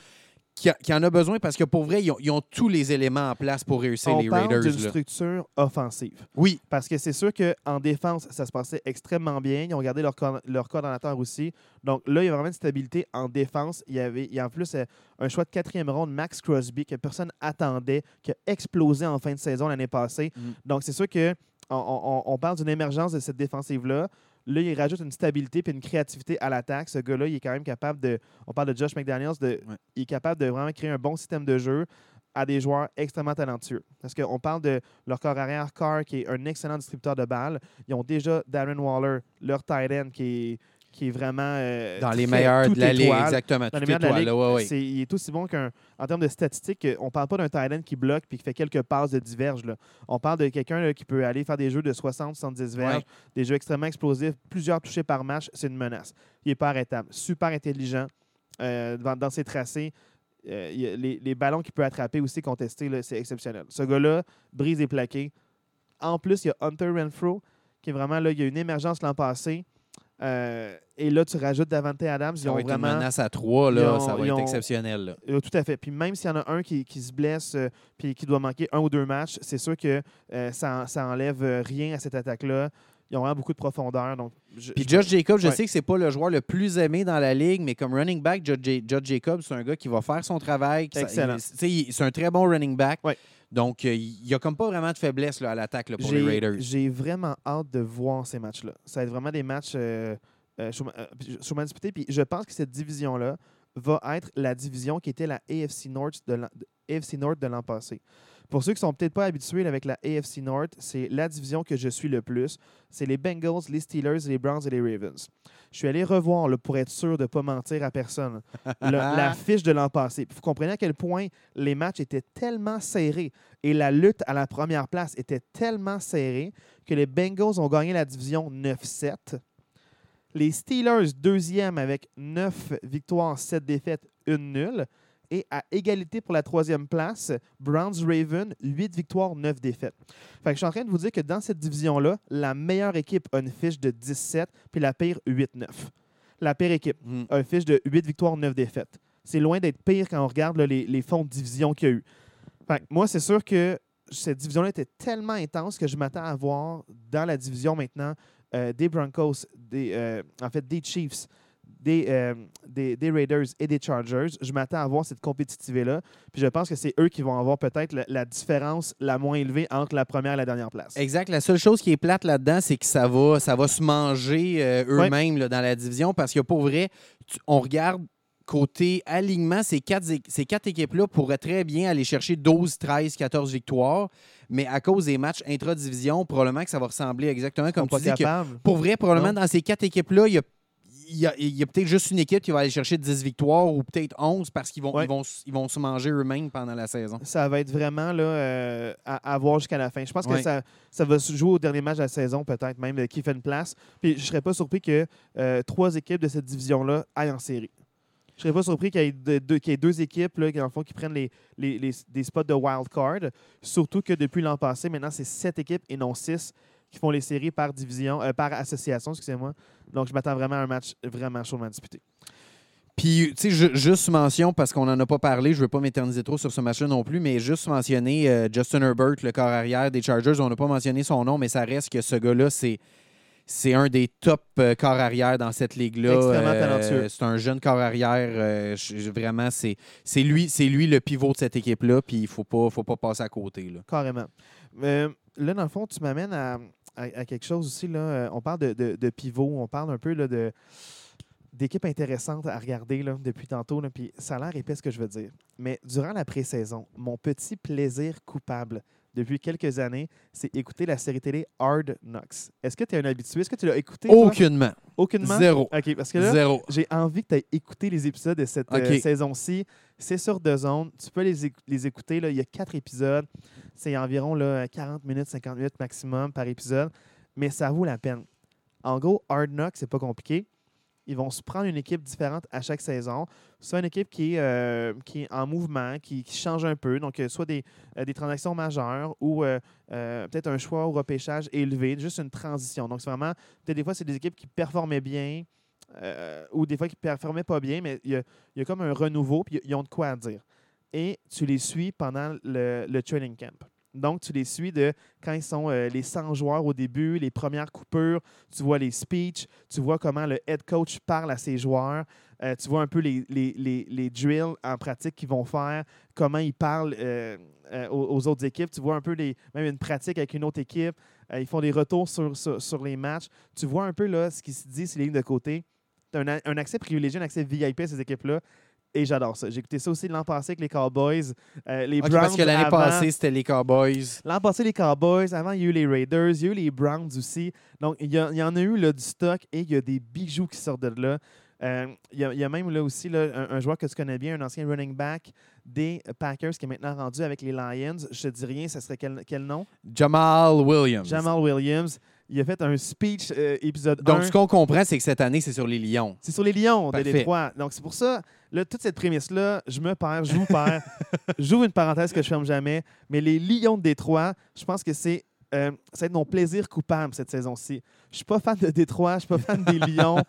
[SPEAKER 2] qui, a- qui en a besoin parce que pour vrai, ils ont, ils ont tous les éléments en place pour réussir
[SPEAKER 1] On
[SPEAKER 2] les
[SPEAKER 1] parle
[SPEAKER 2] Raiders.
[SPEAKER 1] d'une structure offensive.
[SPEAKER 2] Oui,
[SPEAKER 1] Parce que c'est sûr qu'en défense, ça se passait extrêmement bien. Ils ont gardé leur, leur coordonnateur aussi. Donc là, il y a vraiment une stabilité en défense. Il y avait il y a en plus euh, un choix de quatrième ronde, Max Crosby, que personne attendait, qui a explosé en fin de saison l'année passée.
[SPEAKER 2] Mm.
[SPEAKER 1] Donc c'est sûr que on, on- on parle d'une émergence de cette défensive-là. Là, il rajoute une stabilité et une créativité à l'attaque. Ce gars-là, il est quand même capable de. On parle de Josh McDaniels, de,
[SPEAKER 2] Ouais.
[SPEAKER 1] il est capable de vraiment créer un bon système de jeu à des joueurs extrêmement talentueux. Parce qu'on parle de leur corps arrière, Carr, qui est un excellent distributeur de balles. Ils ont déjà Darren Waller, leur tight end, qui est, qui est vraiment. euh,
[SPEAKER 2] dans les meilleurs de la ligue, exactement.
[SPEAKER 1] Dans
[SPEAKER 2] tout
[SPEAKER 1] les meilleurs de la ligue, il est aussi bon qu'un. En termes de statistiques, on ne parle pas d'un tight end qui bloque puis qui fait quelques passes de diverge. là. On parle de quelqu'un qui peut aller faire des jeux de 60-70 verges,
[SPEAKER 2] Ouais.
[SPEAKER 1] des jeux extrêmement explosifs, plusieurs touchés par match. C'est une menace. Il n'est pas arrêtable. Super intelligent euh, dans, dans ses tracés. Euh, les, les ballons qu'il peut attraper aussi contestés, c'est exceptionnel. Ce gars-là brise et plaqué. En plus, il y a Hunter Renfro, qui est vraiment là, il y a une émergence l'an passé. Euh, et là, tu rajoutes Davante Adams. Ils
[SPEAKER 2] Ça
[SPEAKER 1] ont
[SPEAKER 2] va être
[SPEAKER 1] vraiment.
[SPEAKER 2] une menace à trois, là,
[SPEAKER 1] ont-
[SPEAKER 2] ça va être
[SPEAKER 1] ont-
[SPEAKER 2] exceptionnel. là.
[SPEAKER 1] Euh, tout à fait. Puis même s'il y en a un qui, qui se blesse euh, puis qui doit manquer un ou deux matchs, c'est sûr que euh, ça, ça enlève rien à cette attaque-là. Ils ont vraiment beaucoup de profondeur. Donc, je-
[SPEAKER 2] Puis
[SPEAKER 1] je-
[SPEAKER 2] Josh Jacobs, je
[SPEAKER 1] Ouais.
[SPEAKER 2] sais que c'est pas le joueur le plus aimé dans la ligue, mais comme running back, Josh, Ja- Josh Jacobs, c'est un gars qui va faire son travail.
[SPEAKER 1] Excellent.
[SPEAKER 2] C'est un très bon running back.
[SPEAKER 1] Ouais.
[SPEAKER 2] Donc, euh, il n'y a comme pas vraiment de faiblesse là, à l'attaque pour les Raiders.
[SPEAKER 1] j'ai vraiment hâte de voir ces matchs-là. Ça va être vraiment des matchs euh, euh, chaudement euh, disputés. Puis je pense que cette division-là va être la division qui était la AFC North de l'an- de- AFC North de l'an passé. Pour ceux qui sont peut-être pas habitués avec la AFC North, c'est la division que je suis le plus. C'est les Bengals, les Steelers, les Browns et les Ravens. Je suis allé revoir là, pour être sûr de ne pas mentir à personne le- la fiche de l'an passé. Puis Vous comprenez à quel point les matchs étaient tellement serrés et la lutte à la première place était tellement serrée que les Bengals ont gagné la division 9-7. Les Steelers, deuxième avec 9 victoires, 7 défaites, une nulle. Et à égalité pour la troisième place, Browns-Raven, 8 victoires, 9 défaites. Fait que je suis en train de vous dire que dans cette division-là, la meilleure équipe a une fiche de 17, puis la pire 8-9. La pire équipe
[SPEAKER 2] Mm.
[SPEAKER 1] a une fiche de 8 victoires, 9 défaites. C'est loin d'être pire quand on regarde là, les, les fonds de division qu'il y a eu. Fait que moi, c'est sûr que cette division-là était tellement intense que je m'attends à voir dans la division maintenant euh, des Broncos, des, euh, en fait des Chiefs, des, euh, des, des Raiders et des Chargers. Je m'attends à voir cette compétitivité-là. Puis je pense que c'est eux qui vont avoir peut-être la, la différence la moins élevée entre la première et la dernière place.
[SPEAKER 2] Exact. La seule chose qui est plate là-dedans, c'est que ça va, ça va se manger euh, eux-mêmes dans la division parce que pour vrai, tu- on regarde côté alignement, ces quatre, ces quatre équipes-là pourraient très bien aller chercher 12, 13, 14 victoires, mais à cause des matchs intra-division, probablement que ça va ressembler exactement comme tu dis. que pour vrai, probablement
[SPEAKER 1] Non.
[SPEAKER 2] dans ces quatre équipes-là, il y a, il y a- peut-être juste une équipe qui va aller chercher 10 victoires ou peut-être 11 parce qu'ils vont,
[SPEAKER 1] Ouais.
[SPEAKER 2] ils vont, ils vont se manger eux-mêmes pendant la saison.
[SPEAKER 1] Ça va être vraiment là, euh, à, à voir jusqu'à la fin. Je pense que ça, ça va se jouer au dernier match de la saison, peut-être même, euh, qui fait une place. Puis je ne serais pas surpris que euh, trois équipes de cette division-là aillent en série. Je serais pas surpris qu'il y, de- y ait deux équipes là, qui, fond, qui prennent les, les- les- des spots de wild card. Surtout que depuis l'an passé, maintenant, c'est sept équipes et non six qui font les séries par division, euh, par association, excusez-moi. Donc, je m'attends vraiment à un match vraiment chaudement disputé.
[SPEAKER 2] Puis, tu sais, ju- juste mention, parce qu'on n'en a pas parlé, je ne veux pas m'éterniser trop sur ce match-là non plus, mais juste mentionner euh, Justin Herbert, le corps arrière des Chargers. On n'a pas mentionné son nom, mais ça reste que ce gars-là, c'est. C'est un des top euh, corps arrière dans cette ligue-là.
[SPEAKER 1] Extrêmement
[SPEAKER 2] Euh,
[SPEAKER 1] talentueux.
[SPEAKER 2] c'est un jeune corps arrière. euh, je- vraiment, c'est lui, lui le pivot de cette équipe-là. Puis il ne faut pas, faut pas passer à côté. Là.
[SPEAKER 1] Carrément. Là, dans le fond, tu m'amènes à, à- quelque chose aussi. Là. Euh, On parle de, de, pivot, on parle un peu là, de d'équipes intéressantes à regarder là, depuis tantôt. Là, puis ça a l'air épais ce que je veux dire. Mais durant la pré-saison, mon petit plaisir coupable depuis quelques années, c'est écouter la série télé Hard Knocks. Est-ce que tu es un habitué? Est-ce que tu l'as écouté? toi?
[SPEAKER 2] Aucunement.
[SPEAKER 1] Aucunement?
[SPEAKER 2] Zéro.
[SPEAKER 1] OK, parce que là,
[SPEAKER 2] Zéro.
[SPEAKER 1] j'ai envie que tu aies écouté les épisodes de cette euh, saison-ci. C'est sur deux zones. Tu peux les, les écouter. Là. Il y a quatre épisodes. C'est environ là, 40 minutes, 50 minutes maximum par épisode. Mais ça vaut la peine. En gros, Hard Knock, c'est pas compliqué. Ils vont se prendre une équipe différente à chaque saison. Soit une équipe qui est, euh, qui est en mouvement, qui, change un peu. Donc, euh, soit des, euh, des transactions majeures ou peut-être un choix au repêchage élevé, juste une transition. Donc, c'est vraiment, peut-être des fois, c'est des équipes qui performaient bien, ou des fois qui ne performaient pas bien, mais il y a, comme un renouveau, puis ils ont de quoi à dire. Et tu les suis pendant le training camp. Donc, tu les suis de quand ils sont euh, les 100 joueurs au début, les premières coupures, tu vois les speeches, tu vois comment le head coach parle à ses joueurs, euh, tu vois un peu les, les, les, drills en pratique qu'ils vont faire, comment ils parlent euh, aux, autres équipes, tu vois un peu les, même une pratique avec une autre équipe, ils font des retours sur, les matchs, tu vois un peu là, ce qui se dit sur les lignes de côté. Un, un accès privilégié, un accès VIP à ces équipes-là. Et j'adore ça. J'ai écouté ça aussi l'an passé avec les Cowboys. euh, les Browns
[SPEAKER 2] parce que l'année
[SPEAKER 1] avant.
[SPEAKER 2] passée, c'était les Cowboys.
[SPEAKER 1] L'an passé, les Cowboys. Avant, il y a eu les Raiders. Il y a eu les Browns aussi. Donc, il y, a- il y en a eu là, du stock et il y a des bijoux qui sortent de là. Euh, il, y a, il y a même là aussi là, un, un joueur que tu connais bien, un ancien running back des Packers qui est maintenant rendu avec les Lions. Je te dis rien, ça serait quel, quel nom?
[SPEAKER 2] Jamal Williams.
[SPEAKER 1] Jamal Williams. Il a fait un speech euh, épisode
[SPEAKER 2] Donc,
[SPEAKER 1] 1.
[SPEAKER 2] ce qu'on comprend, c'est que cette année, c'est sur les Lions.
[SPEAKER 1] C'est sur les Lions
[SPEAKER 2] Parfait.
[SPEAKER 1] de Détroit. Donc, c'est pour ça, là, toute cette prémisse-là, je me perds, je vous perds. J'ouvre une parenthèse que je ferme jamais. Mais les Lions de Détroit, je pense que c'est euh, ça va être mon plaisir coupable cette saison-ci. Je suis pas fan de Détroit, je suis pas fan des Lions.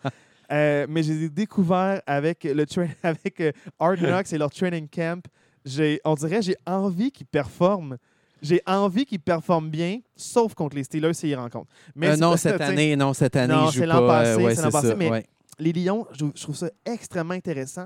[SPEAKER 1] euh, mais je les ai découverts avec, le avec euh, Hard Knocks et leur training camp. J'ai- On dirait j'ai envie qu'ils performent. J'ai envie qu'ils performent bien, sauf contre les Steelers s'ils rencontrent. Mais
[SPEAKER 2] non, cette année, non, cette année,
[SPEAKER 1] Non,
[SPEAKER 2] je joue
[SPEAKER 1] c'est l'an
[SPEAKER 2] pas,
[SPEAKER 1] passé,
[SPEAKER 2] ouais,
[SPEAKER 1] c'est l'an passé,
[SPEAKER 2] ça,
[SPEAKER 1] mais-
[SPEAKER 2] ouais.
[SPEAKER 1] Les Lions, je, trouve ça extrêmement intéressant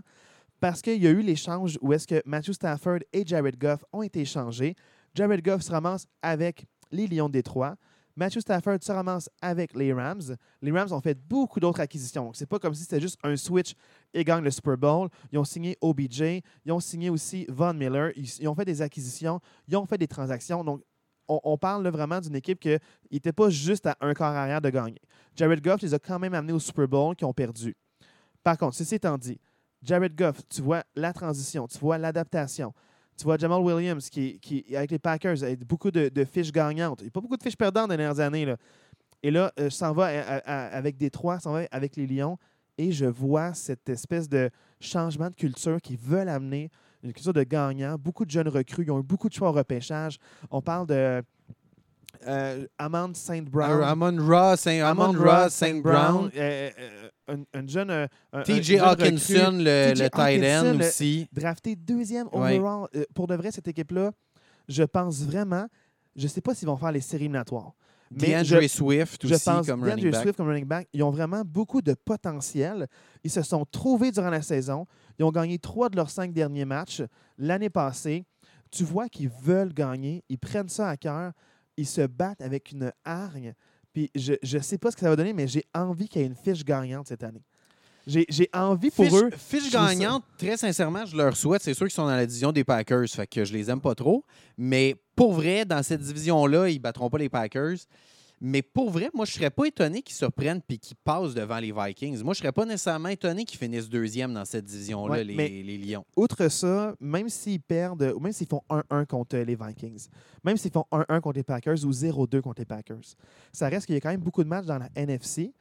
[SPEAKER 1] parce qu'il y a eu l'échange où est-ce que Matthew Stafford et Jared Goff ont été échangés. Jared Goff se ramasse avec les Lions de Détroit. Matthew Stafford se ramasse avec les Rams. Les Rams ont fait beaucoup d'autres acquisitions. C'est pas comme si c'était juste un switch et gagnent le Super Bowl. Ils ont signé OBJ. Ils ont signé aussi Von Miller. Ils, ils ont fait des acquisitions. Ils ont fait des transactions. Donc, on, parle vraiment d'une équipe qui n'était pas juste à un quart arrière de gagner. Jared Goff les a quand même amenés au Super Bowl qui ont perdu. Par contre, ceci étant dit, Jared Goff, tu vois la transition, tu vois l'adaptation. Tu vois Jamal Williams qui, avec les Packers, avec beaucoup de, fiches gagnantes. Il n'y a pas beaucoup de fiches perdantes dans les dernières années. Là. Et là, euh, je s'en va à- à- avec Détroit, s'en va avec les Lions. Et je vois cette espèce de changement de culture qu'ils veulent amener, une culture de gagnant. Beaucoup de jeunes recrues, ils ont eu beaucoup de choix au repêchage. On parle de euh, Amand Saint Brown.
[SPEAKER 2] Euh, Amon Ross, Saint, Amon Ross, Saint Brown.
[SPEAKER 1] euh, euh, un, un jeune. un- un
[SPEAKER 2] TJ Hawkinson, le, le tight end aussi.
[SPEAKER 1] drafté deuxième overall. Pour de vrai, cette équipe-là, je pense vraiment je ne sais pas s'ils vont faire les séries éliminatoires. Mais
[SPEAKER 2] DeAndre
[SPEAKER 1] je-
[SPEAKER 2] Swift
[SPEAKER 1] Je
[SPEAKER 2] aussi
[SPEAKER 1] pense
[SPEAKER 2] comme running back.
[SPEAKER 1] Swift comme running back, ils ont vraiment beaucoup de potentiel. Ils se sont trouvés durant la saison. Ils ont gagné trois de leurs cinq derniers matchs l'année passée. Tu vois qu'ils veulent gagner. Ils prennent ça à cœur. Ils se battent avec une hargne. Puis je ne sais pas ce que ça va donner, mais j'ai envie qu'il y ait une fiche gagnante cette année. J'ai envie pour
[SPEAKER 2] Fiche,
[SPEAKER 1] eux.
[SPEAKER 2] fiche gagnante, très sincèrement, je leur souhaite. C'est sûr qu'ils sont dans la division des Packers, fait que je les aime pas trop. Mais pour vrai, dans cette division-là, ils battront pas les Packers. Mais pour vrai, moi, je serais pas étonné qu'ils surprennent puis qu'ils passent devant les Vikings. Moi, je serais pas nécessairement étonné qu'ils finissent deuxième dans cette division-là,
[SPEAKER 1] Ouais,
[SPEAKER 2] les, les Lions.
[SPEAKER 1] Outre ça, même s'ils perdent, ou même s'ils font 1-1 contre les Vikings, même s'ils font 1-1 contre les Packers ou 0-2 contre les Packers, ça reste qu'il y a quand même beaucoup de matchs dans la NFC.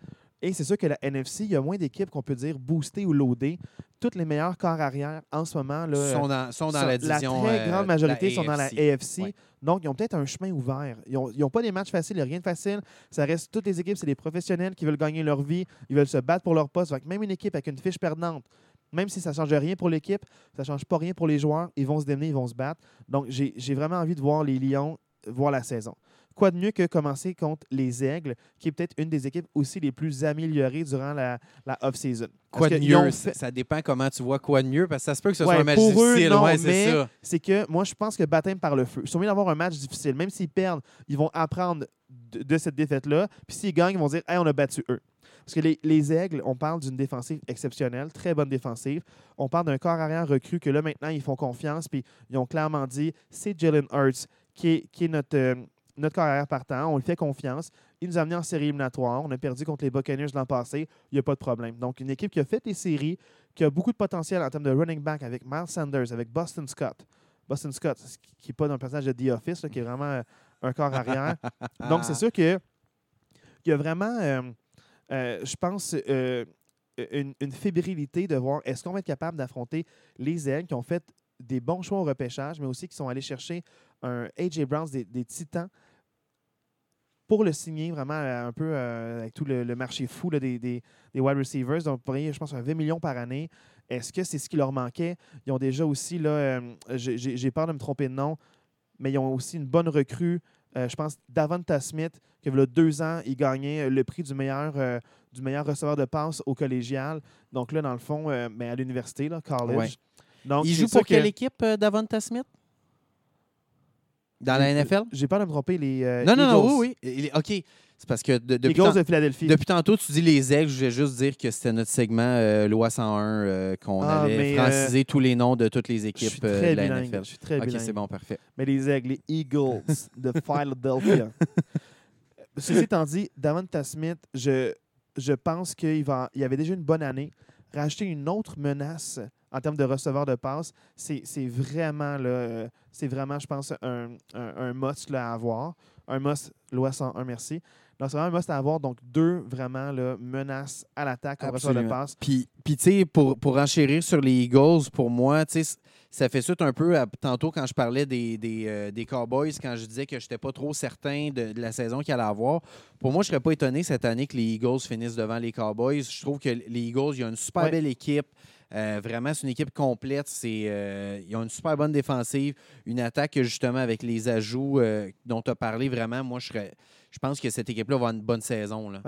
[SPEAKER 1] Et c'est sûr que la NFC, il y a moins d'équipes qu'on peut dire boostées ou loadées. Toutes les meilleurs corps arrière en ce moment, là,
[SPEAKER 2] sont dans, sont dans
[SPEAKER 1] sont-
[SPEAKER 2] la division.
[SPEAKER 1] très
[SPEAKER 2] euh,
[SPEAKER 1] grande majorité sont dans la
[SPEAKER 2] AFC. Ouais.
[SPEAKER 1] Donc, ils ont peut-être un chemin ouvert. Ils n'ont pas des matchs faciles, il n'y a rien de facile. Ça reste toutes les équipes, c'est des professionnels qui veulent gagner leur vie, ils veulent se battre pour leur poste. Même une équipe avec une fiche perdante, même si ça ne change rien pour l'équipe, ça ne change pas rien pour les joueurs, ils vont se démener, ils vont se battre. Donc, j'ai vraiment envie de voir les Lions voir la saison. Quoi de mieux que commencer contre les Aigles, qui est peut-être une des équipes aussi les plus améliorées durant la, la off-season?
[SPEAKER 2] Quoi de mieux?
[SPEAKER 1] fait-
[SPEAKER 2] Ça, dépend comment tu vois quoi de mieux, parce que ça se peut que ce
[SPEAKER 1] Ouais,
[SPEAKER 2] soit un match difficile.
[SPEAKER 1] non,
[SPEAKER 2] ouais, c'est
[SPEAKER 1] mais-
[SPEAKER 2] ça.
[SPEAKER 1] c'est que moi, je pense que baptême par le feu. Ils sont mieux d'avoir un match difficile. Même s'ils perdent, ils vont apprendre de, de cette défaite-là. Puis s'ils gagnent, ils vont dire Hey, on a battu eux. Parce que les, les Aigles, on parle d'une défensive exceptionnelle, très bonne défensive. On parle d'un corps arrière recru que là, maintenant, ils font confiance. Puis ils ont clairement dit c'est Jalen Hurts qui est, qui est notre, euh, notre corps arrière partant. On lui fait confiance. Il nous a amené en série éliminatoire. On a perdu contre les Buccaneers l'an passé. Il n'y a pas de problème. Donc, une équipe qui a fait les séries, qui a beaucoup de potentiel en termes de running back avec Miles Sanders, avec Boston Scott. Boston Scott, ce qui n'est pas un personnage de The Office, là, qui est vraiment euh, un corps arrière. Donc, c'est sûr que il y a vraiment, euh, euh, je pense, une, une fébrilité de voir est-ce qu'on va être capable d'affronter les ailes qui ont fait des bons choix au repêchage, mais aussi qui sont allés chercher un A.J. Browns, des, des titans, pour le signer vraiment euh, un peu euh, avec tout le, le marché fou là, des, des- des wide receivers. Donc, pour je pense, un 20 millions par année. Est-ce que c'est ce qui leur manquait? Ils ont déjà aussi, là, euh, j'ai peur de me tromper de nom, mais ils ont aussi une bonne recrue. Euh, je pense Davanta Smith, qui il y a deux ans, il gagnait le prix du meilleur, du meilleur receveur de passe au collégial. Donc là, dans le fond, mais à l'université, college.
[SPEAKER 2] Ouais.
[SPEAKER 1] Donc,
[SPEAKER 2] Il joue pour quelle
[SPEAKER 1] que-
[SPEAKER 2] équipe, Davonta Smith? Dans la NFL?
[SPEAKER 1] J'ai peur de me tromper les. euh,
[SPEAKER 2] Non, non, non, oui, oui. OK. C'est parce que de- depuis,
[SPEAKER 1] de Philadelphie.
[SPEAKER 2] depuis tantôt, tu dis les aigles. Je voulais juste dire que c'était notre segment euh, Loi 101 euh, qu'on
[SPEAKER 1] Ah,
[SPEAKER 2] allait franciser tous les noms de toutes les équipes euh, de la
[SPEAKER 1] bilingue.
[SPEAKER 2] NFL.
[SPEAKER 1] Je suis très
[SPEAKER 2] OK, c'est bon, parfait.
[SPEAKER 1] Mais les aigles, les Eagles de Philadelphia. Ceci étant dit, Davanta Smith, je, je pense qu'il va, il avait déjà une bonne année. Racheter une autre menace en termes de receveur de passe, c'est vraiment, là, euh, c'est vraiment, je pense, un, un, un must là, à avoir. Un must, loi 101, merci. Donc, c'est vraiment un must à avoir. Donc, deux vraiment là, menaces à l'attaque en receveur de passe.
[SPEAKER 2] Puis, puis tu sais, pour, pour enchérir sur les Eagles, pour moi, tu sais, ça fait suite un peu à tantôt quand je parlais des, des, euh, des Cowboys, quand je disais que je n'étais pas trop certain de, de la saison qu'il allait avoir. Pour moi, je ne serais pas étonné cette année que les Eagles finissent devant les Cowboys. Je trouve que les Eagles, il y a une super
[SPEAKER 1] Ouais.
[SPEAKER 2] belle équipe. Euh, vraiment, c'est une équipe complète. C'est, euh, ils ont une super bonne défensive. Une attaque, que, justement, avec les ajouts euh, dont tu as parlé, vraiment, moi, je pense que cette équipe-là va avoir une bonne saison. Là.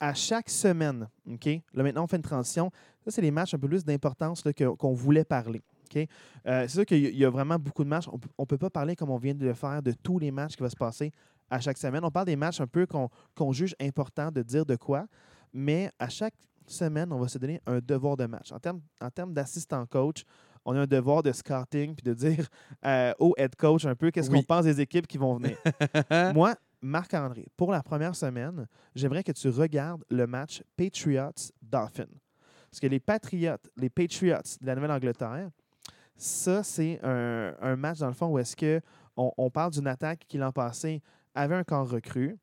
[SPEAKER 1] À chaque semaine, OK? Là, maintenant, on fait une transition. Ça, c'est les matchs un peu plus d'importance qu'on voulait parler. C'est sûr qu'il y a- vraiment beaucoup de matchs. On ne peut pas parler, comme on vient de le faire, de tous les matchs qui vont se passer à chaque semaine. On parle des matchs un peu qu'on qu'on juge important de dire de quoi, mais à chaque semaine, on va se donner un devoir de match. En termes, en termes d'assistant coach, on a un devoir de scouting puis de dire euh, au head coach un peu qu'est-ce
[SPEAKER 2] Oui.
[SPEAKER 1] qu'on pense des équipes qui vont venir. Moi, Marc-André, pour la première semaine, j'aimerais que tu regardes le match Patriots-Dolphins. Parce que les Patriots, les Patriots de la Nouvelle-Angleterre, ça, c'est un, un match, dans le fond, où est-ce que on, on parle d'une attaque qui, l'an passé, avait un camp recru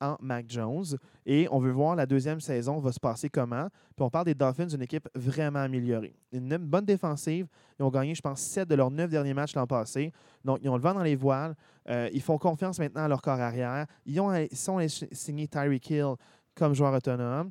[SPEAKER 1] en Mac Jones. Et on veut voir la deuxième saison va se passer comment. Puis on parle des Dolphins, une équipe vraiment améliorée. Une bonne défensive. Ils ont gagné, je pense, sept de leurs neuf derniers matchs l'an passé. Donc, ils ont le vent dans les voiles. Euh, ils font confiance maintenant à leur corps arrière. Ils ont ils sont Tyreek Hill comme joueur autonome.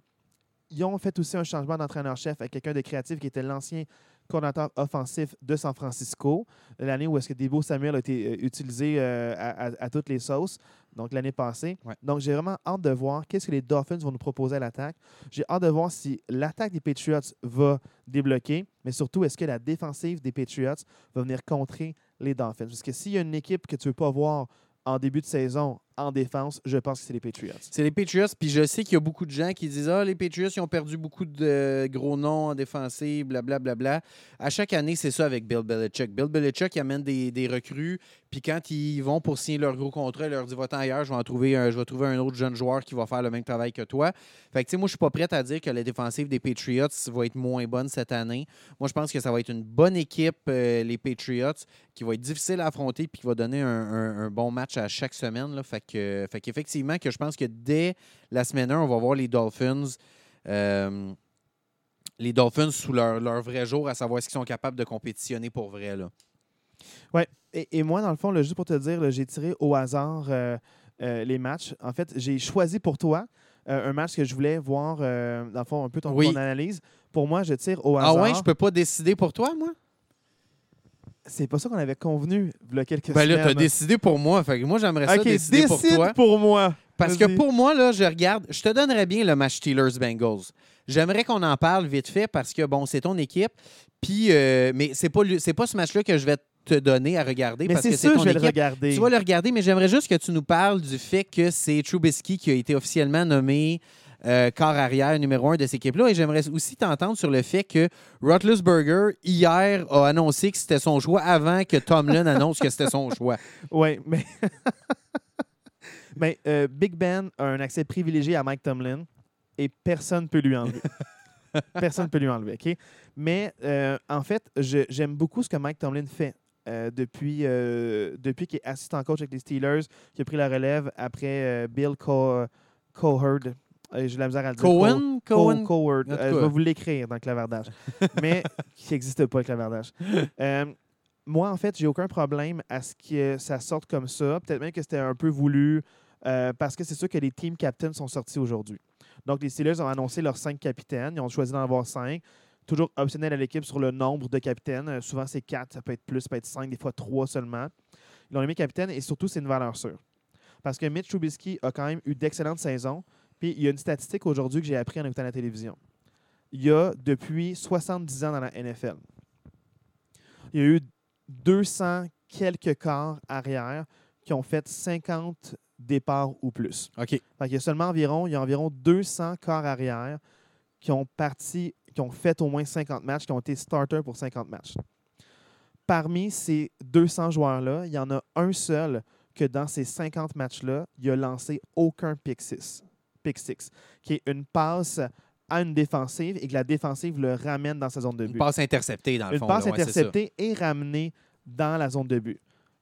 [SPEAKER 1] Ils ont fait aussi un changement d'entraîneur-chef avec quelqu'un de créatif qui était l'ancien coordinateur offensif de San Francisco, l'année où est-ce que Debo Samuel a été euh, utilisé euh, à, à- à toutes les sauces, donc l'année passée.
[SPEAKER 2] Ouais.
[SPEAKER 1] Donc, j'ai vraiment hâte de voir qu'est-ce que les Dolphins vont nous proposer à l'attaque. J'ai hâte de voir si l'attaque des Patriots va débloquer, mais surtout, est-ce que la défensive des Patriots va venir contrer les Dolphins? Parce que s'il y a une équipe que tu ne veux pas voir en début de saison en défense, je pense que c'est les Patriots.
[SPEAKER 2] C'est les Patriots, puis je sais qu'il y a beaucoup de gens qui disent Ah, les Patriots, ils ont perdu beaucoup de gros noms en défensive, blablabla. Bla, bla. À chaque année, c'est ça avec Bill Belichick. Bill Belichick, amène des, recrues, puis quand ils vont pour signer leur gros contrat, il leur dit Va-t'en ailleurs, je vais, en trouver un, je vais trouver un autre jeune joueur qui va faire le même travail que toi. Fait que, tu sais, moi, je suis pas prêt à dire que la défensive des Patriots va être moins bonne cette année. Moi, je pense que ça va être une bonne équipe, euh, les Patriots, qui va être difficile à affronter, puis qui va donner un, bon match à chaque semaine. Là. Que, fait qu'effectivement, que je pense que dès la semaine 1, on va voir les Dolphins. euh, les Dolphins sous leur, leur vrai jour, à savoir ce qu'ils sont capables de compétitionner pour vrai. Là.
[SPEAKER 1] Et, et moi, dans le fond, là, juste pour te dire, j'ai tiré au hasard euh, euh, les matchs. En fait, j'ai choisi pour toi euh, un match que je voulais voir, dans le fond, un peu ton,
[SPEAKER 2] Oui.
[SPEAKER 1] ton analyse. Pour moi, je tire au
[SPEAKER 2] Ah
[SPEAKER 1] hasard.
[SPEAKER 2] ouais, je peux pas décider pour toi, moi?
[SPEAKER 1] C'est pas ça qu'on avait convenu il y a quelques
[SPEAKER 2] Ben là,
[SPEAKER 1] semaines.
[SPEAKER 2] t'as décidé pour moi. Fait que moi, j'aimerais ça
[SPEAKER 1] OK,
[SPEAKER 2] décider pour
[SPEAKER 1] décide
[SPEAKER 2] toi.
[SPEAKER 1] pour moi.
[SPEAKER 2] Parce que
[SPEAKER 1] Vas-y.
[SPEAKER 2] pour moi, là, je regarde, je te donnerais bien le match Steelers-Bengals. J'aimerais qu'on en parle vite fait parce que, bon, c'est ton équipe. Puis, euh, mais c'est pas, lui- c'est pas ce match-là que je vais te donner à regarder
[SPEAKER 1] Mais
[SPEAKER 2] parce
[SPEAKER 1] c'est
[SPEAKER 2] que c'est
[SPEAKER 1] sûr,
[SPEAKER 2] ton
[SPEAKER 1] je vais le
[SPEAKER 2] équipe.
[SPEAKER 1] regarder.
[SPEAKER 2] Tu vas le regarder, mais j'aimerais juste que tu nous parles du fait que c'est Trubisky qui a été officiellement nommé euh, corps arrière numéro un de cette équipe-là. Et j'aimerais aussi t'entendre sur le fait que Roethlisberger, hier, a annoncé que c'était son choix avant que Tomlin annonce que c'était son choix.
[SPEAKER 1] Oui, mais. mais euh, Big Ben a un accès privilégié à Mike Tomlin et personne ne peut lui enlever. personne ne peut lui enlever, OK? Mais euh, en fait, j'aime beaucoup ce que Mike Tomlin fait. euh, depuis euh, depuis qu'il est assistant coach avec les Steelers, qui a pris la relève après euh, Bill Co Coherd. Euh, J'ai de la misère à le dire.
[SPEAKER 2] Cohen?
[SPEAKER 1] Co-
[SPEAKER 2] Cohen?
[SPEAKER 1] Coward. Euh, je vais vous l'écrire dans le clavardage. Mais qui n'existe pas, le clavardage. Euh, moi, en fait, j'ai aucun problème à ce que ça sorte comme ça. Peut-être même que c'était un peu voulu euh, parce que c'est sûr que les team captains sont sortis aujourd'hui. Donc, les Steelers ont annoncé leurs cinq capitaines. Ils ont choisi d'en avoir cinq. Toujours optionnel à l'équipe sur le nombre de capitaines. Euh, souvent, c'est quatre, ça peut être plus, ça peut être cinq, des fois trois seulement. Ils ont mis capitaine et surtout, c'est une valeur sûre. Parce que Mitch Trubisky a quand même eu d'excellentes saisons. Puis, il y a une statistique aujourd'hui que j'ai appris en écoutant la télévision. Il y a depuis 70 ans dans la NFL. Il y a eu 200 quelques quarts arrière qui ont fait 50 départs ou plus.
[SPEAKER 2] OK.
[SPEAKER 1] Qu'il y a seulement environ, il y a environ 200 quarts arrière qui ont parti, qui ont fait au moins 50 matchs, qui ont été starters pour 50 matchs. Parmi ces 200 joueurs-là, il y en a un seul que dans ces 50 matchs-là, il a lancé aucun pick six, pick six, qui est une passe à une défensive et que la défensive le ramène dans sa zone de
[SPEAKER 2] Une
[SPEAKER 1] but
[SPEAKER 2] passe interceptée, dans le
[SPEAKER 1] une
[SPEAKER 2] fond.
[SPEAKER 1] passe
[SPEAKER 2] là. Ouais, c'est ça.
[SPEAKER 1] interceptée et ramenée dans la zone de but.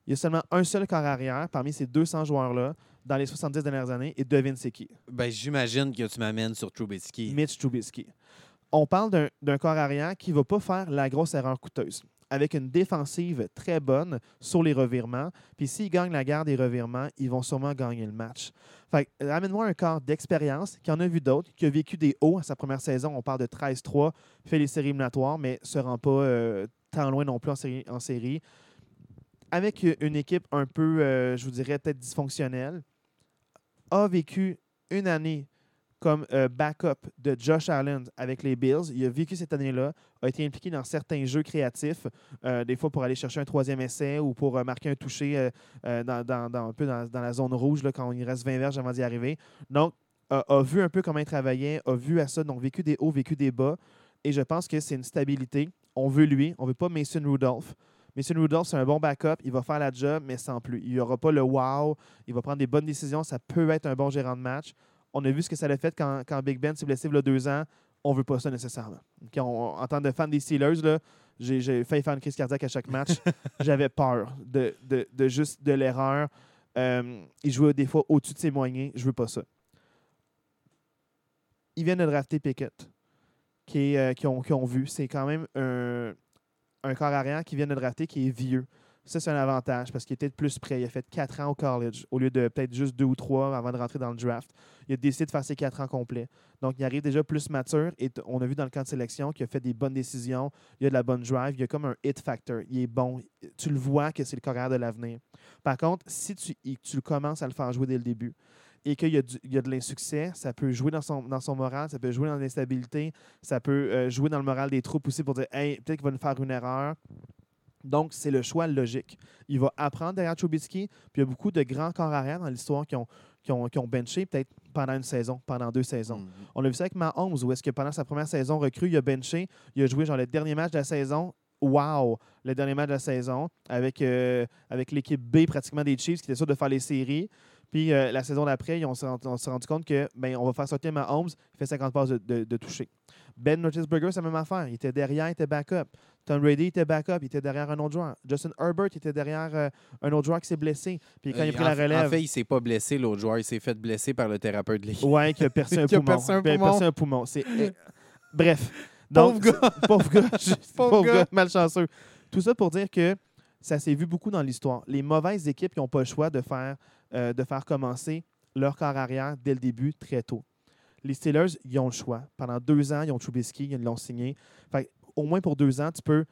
[SPEAKER 1] Il y a seulement un seul corps arrière parmi ces 200 joueurs-là dans les 70 dernières années et devine c'est qui?
[SPEAKER 2] Ben, j'imagine que tu m'amènes sur Trubisky.
[SPEAKER 1] Mitch Trubisky. On parle d'un- d'un corps arrière qui ne va pas faire la grosse erreur coûteuse. Avec une défensive très bonne sur les revirements. Puis s'ils gagnent la guerre des revirements, ils vont sûrement gagner le match. Fait que, ramène-moi un corps d'expérience qui en a vu d'autres, qui a vécu des hauts à sa première saison. On parle de 13-3, fait les séries éliminatoires, mais se rend pas euh, tant loin non plus en série. Avec une équipe un peu, euh, je vous dirais, peut-être dysfonctionnelle, a vécu une année comme euh, backup de Josh Allen avec les Bills. Il a vécu cette année-là, a été impliqué dans certains jeux créatifs, euh, des fois pour aller chercher un troisième essai ou pour euh, marquer un toucher dans, un peu dans, la zone rouge quand il reste 20 verges avant d'y arriver. Donc, a, a vu un peu comment il travaillait, a vu à ça, donc vécu des hauts, vécu des bas. Et je pense que c'est une stabilité. On veut lui, on veut pas Mason Rudolph. Mason Rudolph, c'est un bon backup, il va faire la job, mais sans plus. Il n'y aura pas le wow, il va prendre des bonnes décisions, ça peut être un bon gérant de match. On a vu ce que ça a fait quand, quand Big Ben s'est blessé il y a deux ans. On ne veut pas ça nécessairement. On- en tant que fan des Steelers, là, j'ai, j'ai failli faire une crise cardiaque à chaque match. J'avais peur de, de- de juste de l'erreur. Euh, il jouait des fois au-dessus de ses moyens. Je veux pas ça. Ils viennent de drafter Pickett, qui, est, euh, qui, ont, qui ont vu. C'est quand même un, un corps arrière qui vient de drafter qui est vieux. Ça, c'est un avantage parce qu'il était plus prêt. Il a fait quatre ans au college au lieu de peut-être juste deux ou trois avant de rentrer dans le draft. Il a décidé de faire ses quatre ans complets. Donc, il arrive déjà plus mature et on a vu dans le camp de sélection qu'il a fait des bonnes décisions. Il a de la bonne drive. Il a comme un hit factor. Il est bon. Tu le vois que c'est le carrière de l'avenir. Par contre, si tu, tu commences à le faire jouer dès le début et qu'il y, a de l'insuccès, ça peut jouer dans son, dans son moral, ça peut jouer dans l'instabilité, ça peut euh, jouer dans le moral des troupes aussi pour dire Hey, peut-être qu'il va nous faire une erreur. Donc, c'est le choix logique. Il va apprendre derrière Trubisky. Puis il y a beaucoup de grands corps arrière dans l'histoire qui ont, qui, ont, qui ont benché peut-être pendant une saison, pendant deux saisons.
[SPEAKER 2] Mhm.
[SPEAKER 1] On l'a vu ça avec Mahomes, où est-ce que pendant sa première saison recrue, il a benché, il a joué genre le dernier match de la saison. Wow! Le dernier match de la saison avec, euh, avec l'équipe B pratiquement des Chiefs qui était sûr de faire les séries. Puis euh, la saison d'après, on s'est rendu, on s'est rendu compte que ben, on va faire sortir Mahomes, il fait 50 passes de, de, de toucher. Ben Roethlisberger, c'est la même affaire. Il était derrière, il était backup. Tom Brady était backup, il était derrière un autre joueur. Justin Herbert était derrière euh, un autre joueur qui s'est blessé. Puis quand il a pris
[SPEAKER 2] Euh, en,
[SPEAKER 1] la relève,
[SPEAKER 2] En fait, il s'est pas blessé, l'autre joueur. Il s'est fait blesser par le thérapeute de l'équipe.
[SPEAKER 1] Ouais, qui a percé un
[SPEAKER 2] Qui a
[SPEAKER 1] poumon.
[SPEAKER 2] percé un
[SPEAKER 1] a
[SPEAKER 2] poumon.
[SPEAKER 1] percé un poumon. Euh, Bref.
[SPEAKER 2] Pauvre
[SPEAKER 1] Donc,
[SPEAKER 2] gars.
[SPEAKER 1] pauvre gars.
[SPEAKER 2] Pauvre
[SPEAKER 1] pauvre
[SPEAKER 2] gars.
[SPEAKER 1] malchanceux. Tout ça pour dire que ça s'est vu beaucoup dans l'histoire. Les mauvaises équipes qui n'ont pas le choix de faire, euh, de faire commencer leur corps arrière dès le début, très tôt. Les Steelers, ils ont le choix. Pendant deux ans, ils ont Trubisky, ils l'ont signé. Fait, que, au moins pour deux ans, tu peux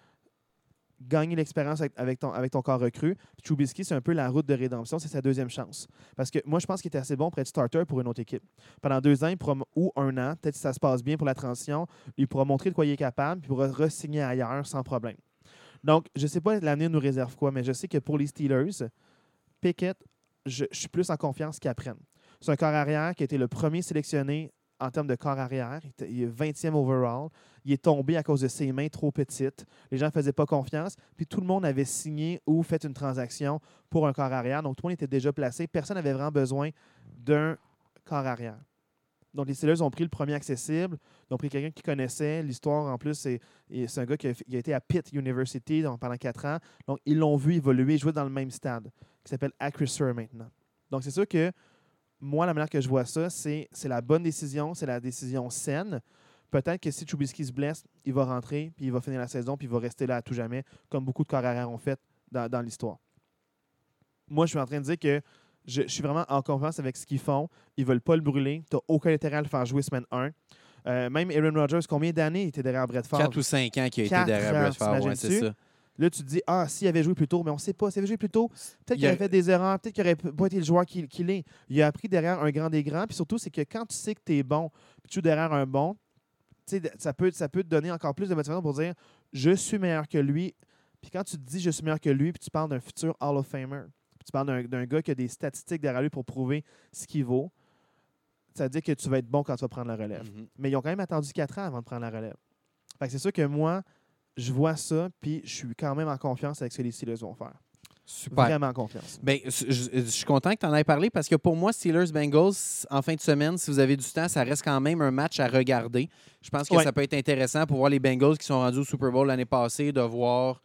[SPEAKER 1] gagner l'expérience avec, ton, corps recru. Trubisky, c'est un peu la route de rédemption, c'est sa deuxième chance. Parce que moi, je pense qu'il était assez bon pour être starter pour une autre équipe. Pendant deux ans, ou un an, peut-être si ça se passe bien pour la transition, il pourra montrer de quoi il est capable, puis pourra re-signer ailleurs sans problème. Donc, je ne sais pas l'avenir nous réserve quoi, mais je sais que pour les Steelers, Pickett, je, suis plus en confiance qu'ils. C'est un corps arrière qui a été le premier sélectionné en termes de corps arrière. Il, est 20e overall. Il est tombé à cause de ses mains trop petites. Les gens ne faisaient pas confiance. Puis tout le monde avait signé ou fait une transaction pour un corps arrière. Donc tout le monde était déjà placé. Personne n'avait vraiment besoin d'un corps arrière. Donc les Steelers ont pris le premier accessible. Ils ont pris quelqu'un qui connaissait l'histoire. En plus, c'est un gars qui a, été à Pitt University pendant quatre ans. Donc ils l'ont vu évoluer, jouer dans le même stade, qui s'appelle Acrisure maintenant. Donc c'est sûr que moi, la manière que je vois ça, c'est c'est la bonne décision, c'est la décision saine. Peut-être que si Trubisky se blesse, il va rentrer, puis il va finir la saison, puis il va rester là à tout jamais, comme beaucoup de corps arrière ont fait dans, dans l'histoire. Moi, je suis en train de dire que je, je suis vraiment en confiance avec ce qu'ils font. Ils ne veulent pas le brûler. Tu n'as aucun intérêt à le faire jouer semaine 1. Euh, même Aaron Rodgers, combien d'années il était derrière Brett Favre?
[SPEAKER 2] 4 ou 5 ans qu'il a été derrière
[SPEAKER 1] ans,
[SPEAKER 2] Brett Favre. Ouais, c'est ça.
[SPEAKER 1] Là, tu te dis, ah, s'il avait joué plus tôt, mais on ne sait pas. S'il avait joué plus tôt, peut-être
[SPEAKER 2] Il
[SPEAKER 1] qu'il
[SPEAKER 2] y a-
[SPEAKER 1] aurait fait des erreurs, peut-être qu'il n'aurait pas été le joueur qu'il est. Il a appris derrière un grand des grands. Puis surtout, c'est que quand tu sais que tu es bon, puis tu joues derrière un bon, ça peut, ça peut te donner encore plus de motivation pour dire, je suis meilleur que lui. Puis quand tu te dis, je suis meilleur que lui, puis tu parles d'un futur Hall of Famer, puis tu parles d'un- gars qui a des statistiques derrière lui pour prouver ce qu'il vaut, ça veut dire que tu vas être bon quand tu vas prendre la relève
[SPEAKER 2] Mhm.
[SPEAKER 1] mais ils ont quand même attendu quatre ans avant de prendre la relève. Fait que c'est sûr que moi, je vois ça, puis je suis quand même en confiance avec ce que les Steelers vont faire.
[SPEAKER 2] Super.
[SPEAKER 1] Vraiment en confiance.
[SPEAKER 2] Ben, je, je- je suis content que tu en aies parlé parce que pour moi, Steelers-Bengals, en fin de semaine, si vous avez du temps, ça reste quand même un match à regarder. Je pense que
[SPEAKER 1] Ouais.
[SPEAKER 2] ça peut être intéressant pour voir les Bengals qui sont rendus au Super Bowl l'année passée, de voir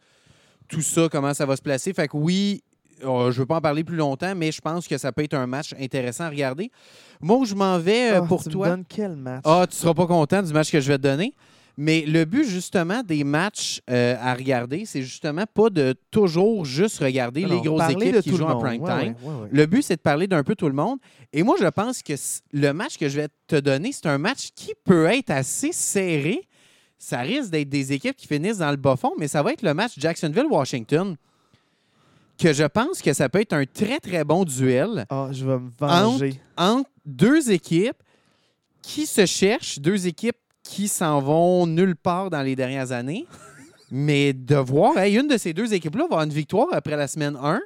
[SPEAKER 2] tout ça, comment ça va se placer. Fait que oui, euh, je ne veux pas en parler plus longtemps, mais je pense que ça peut être un match intéressant à regarder. Moi, où je m'en vais euh,
[SPEAKER 1] Ah,
[SPEAKER 2] pour
[SPEAKER 1] tu
[SPEAKER 2] toi.
[SPEAKER 1] Me donnes quel match?
[SPEAKER 2] Ah, tu seras pas content du match que je vais te donner. Mais le but, justement, des matchs euh, à regarder, c'est justement pas de toujours juste regarder les grosses équipes
[SPEAKER 1] de
[SPEAKER 2] qui jouent
[SPEAKER 1] le
[SPEAKER 2] en prime
[SPEAKER 1] Ouais,
[SPEAKER 2] time.
[SPEAKER 1] ouais, ouais, ouais.
[SPEAKER 2] Le but, c'est de parler d'un peu tout le monde. Et moi, je pense que le match que je vais te donner, c'est un match qui peut être assez serré. Ça risque d'être des équipes qui finissent dans le bas fond, mais ça va être le match Jacksonville-Washington. Que je pense que ça peut être un très, très bon duel
[SPEAKER 1] Ah, je vais me venger.
[SPEAKER 2] entre deux équipes qui se cherchent, deux équipes qui s'en vont nulle part dans les dernières années. Mais de voir, hey, une de ces deux équipes-là va avoir une victoire après la semaine 1.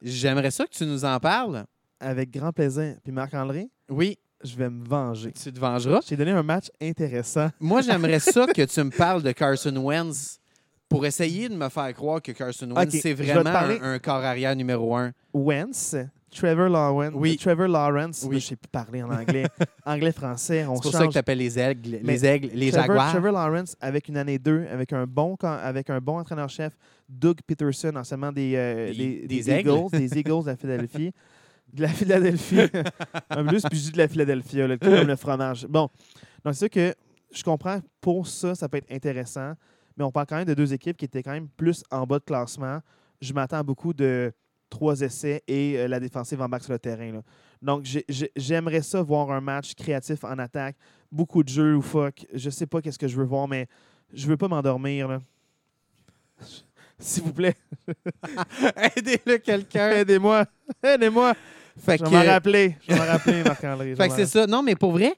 [SPEAKER 2] J'aimerais ça que tu nous en parles.
[SPEAKER 1] Avec grand plaisir. Puis Marc-André,
[SPEAKER 2] Oui,
[SPEAKER 1] je vais me venger.
[SPEAKER 2] tu te vengeras.
[SPEAKER 1] Je t'ai donné un match intéressant.
[SPEAKER 2] Moi, j'aimerais ça que tu me parles de Carson Wentz pour essayer de me faire croire que Carson Wentz, c'est vraiment un, un corps arrière numéro un.
[SPEAKER 1] Wentz, Trevor Lawrence.
[SPEAKER 2] Oui.
[SPEAKER 1] Trevor Lawrence.
[SPEAKER 2] Oui.
[SPEAKER 1] Là, Je sais plus parler en anglais. Anglais-français, on
[SPEAKER 2] C'est pour
[SPEAKER 1] change.
[SPEAKER 2] ça que tu appelles les aigles,
[SPEAKER 1] Mais
[SPEAKER 2] les aigles, les
[SPEAKER 1] Trevor,
[SPEAKER 2] jaguars.
[SPEAKER 1] Trevor Lawrence avec une année 2, avec un bon, avec un bon entraîneur-chef, Doug Peterson, anciennement des, euh,
[SPEAKER 2] Des-
[SPEAKER 1] des,
[SPEAKER 2] des.
[SPEAKER 1] Eagles, des Eagles de la Philadelphie. De la Philadelphie. en plus, puis je dis de la Philadelphie, là, comme le fromage. Bon, donc c'est sûr que je comprends, pour ça, ça peut être intéressant, mais on parle quand même de deux équipes qui étaient quand même plus en bas de classement je m'attends à beaucoup de trois essais et euh, la défensive embarque sur le terrain. là. Donc, j'ai- j'ai- j'aimerais ça voir un match créatif en attaque, beaucoup de jeux ou fuck. Je sais pas qu'est-ce que je veux voir, mais je veux pas m'endormir. S'il vous plaît,
[SPEAKER 2] Aidez-le quelqu'un.
[SPEAKER 1] aidez-moi. Aidez-moi.
[SPEAKER 2] Fait
[SPEAKER 1] Je vais m'en rappeler. Je vais m'en rappeler, Marc-André.
[SPEAKER 2] fait que c'est ça. Non, mais pour vrai,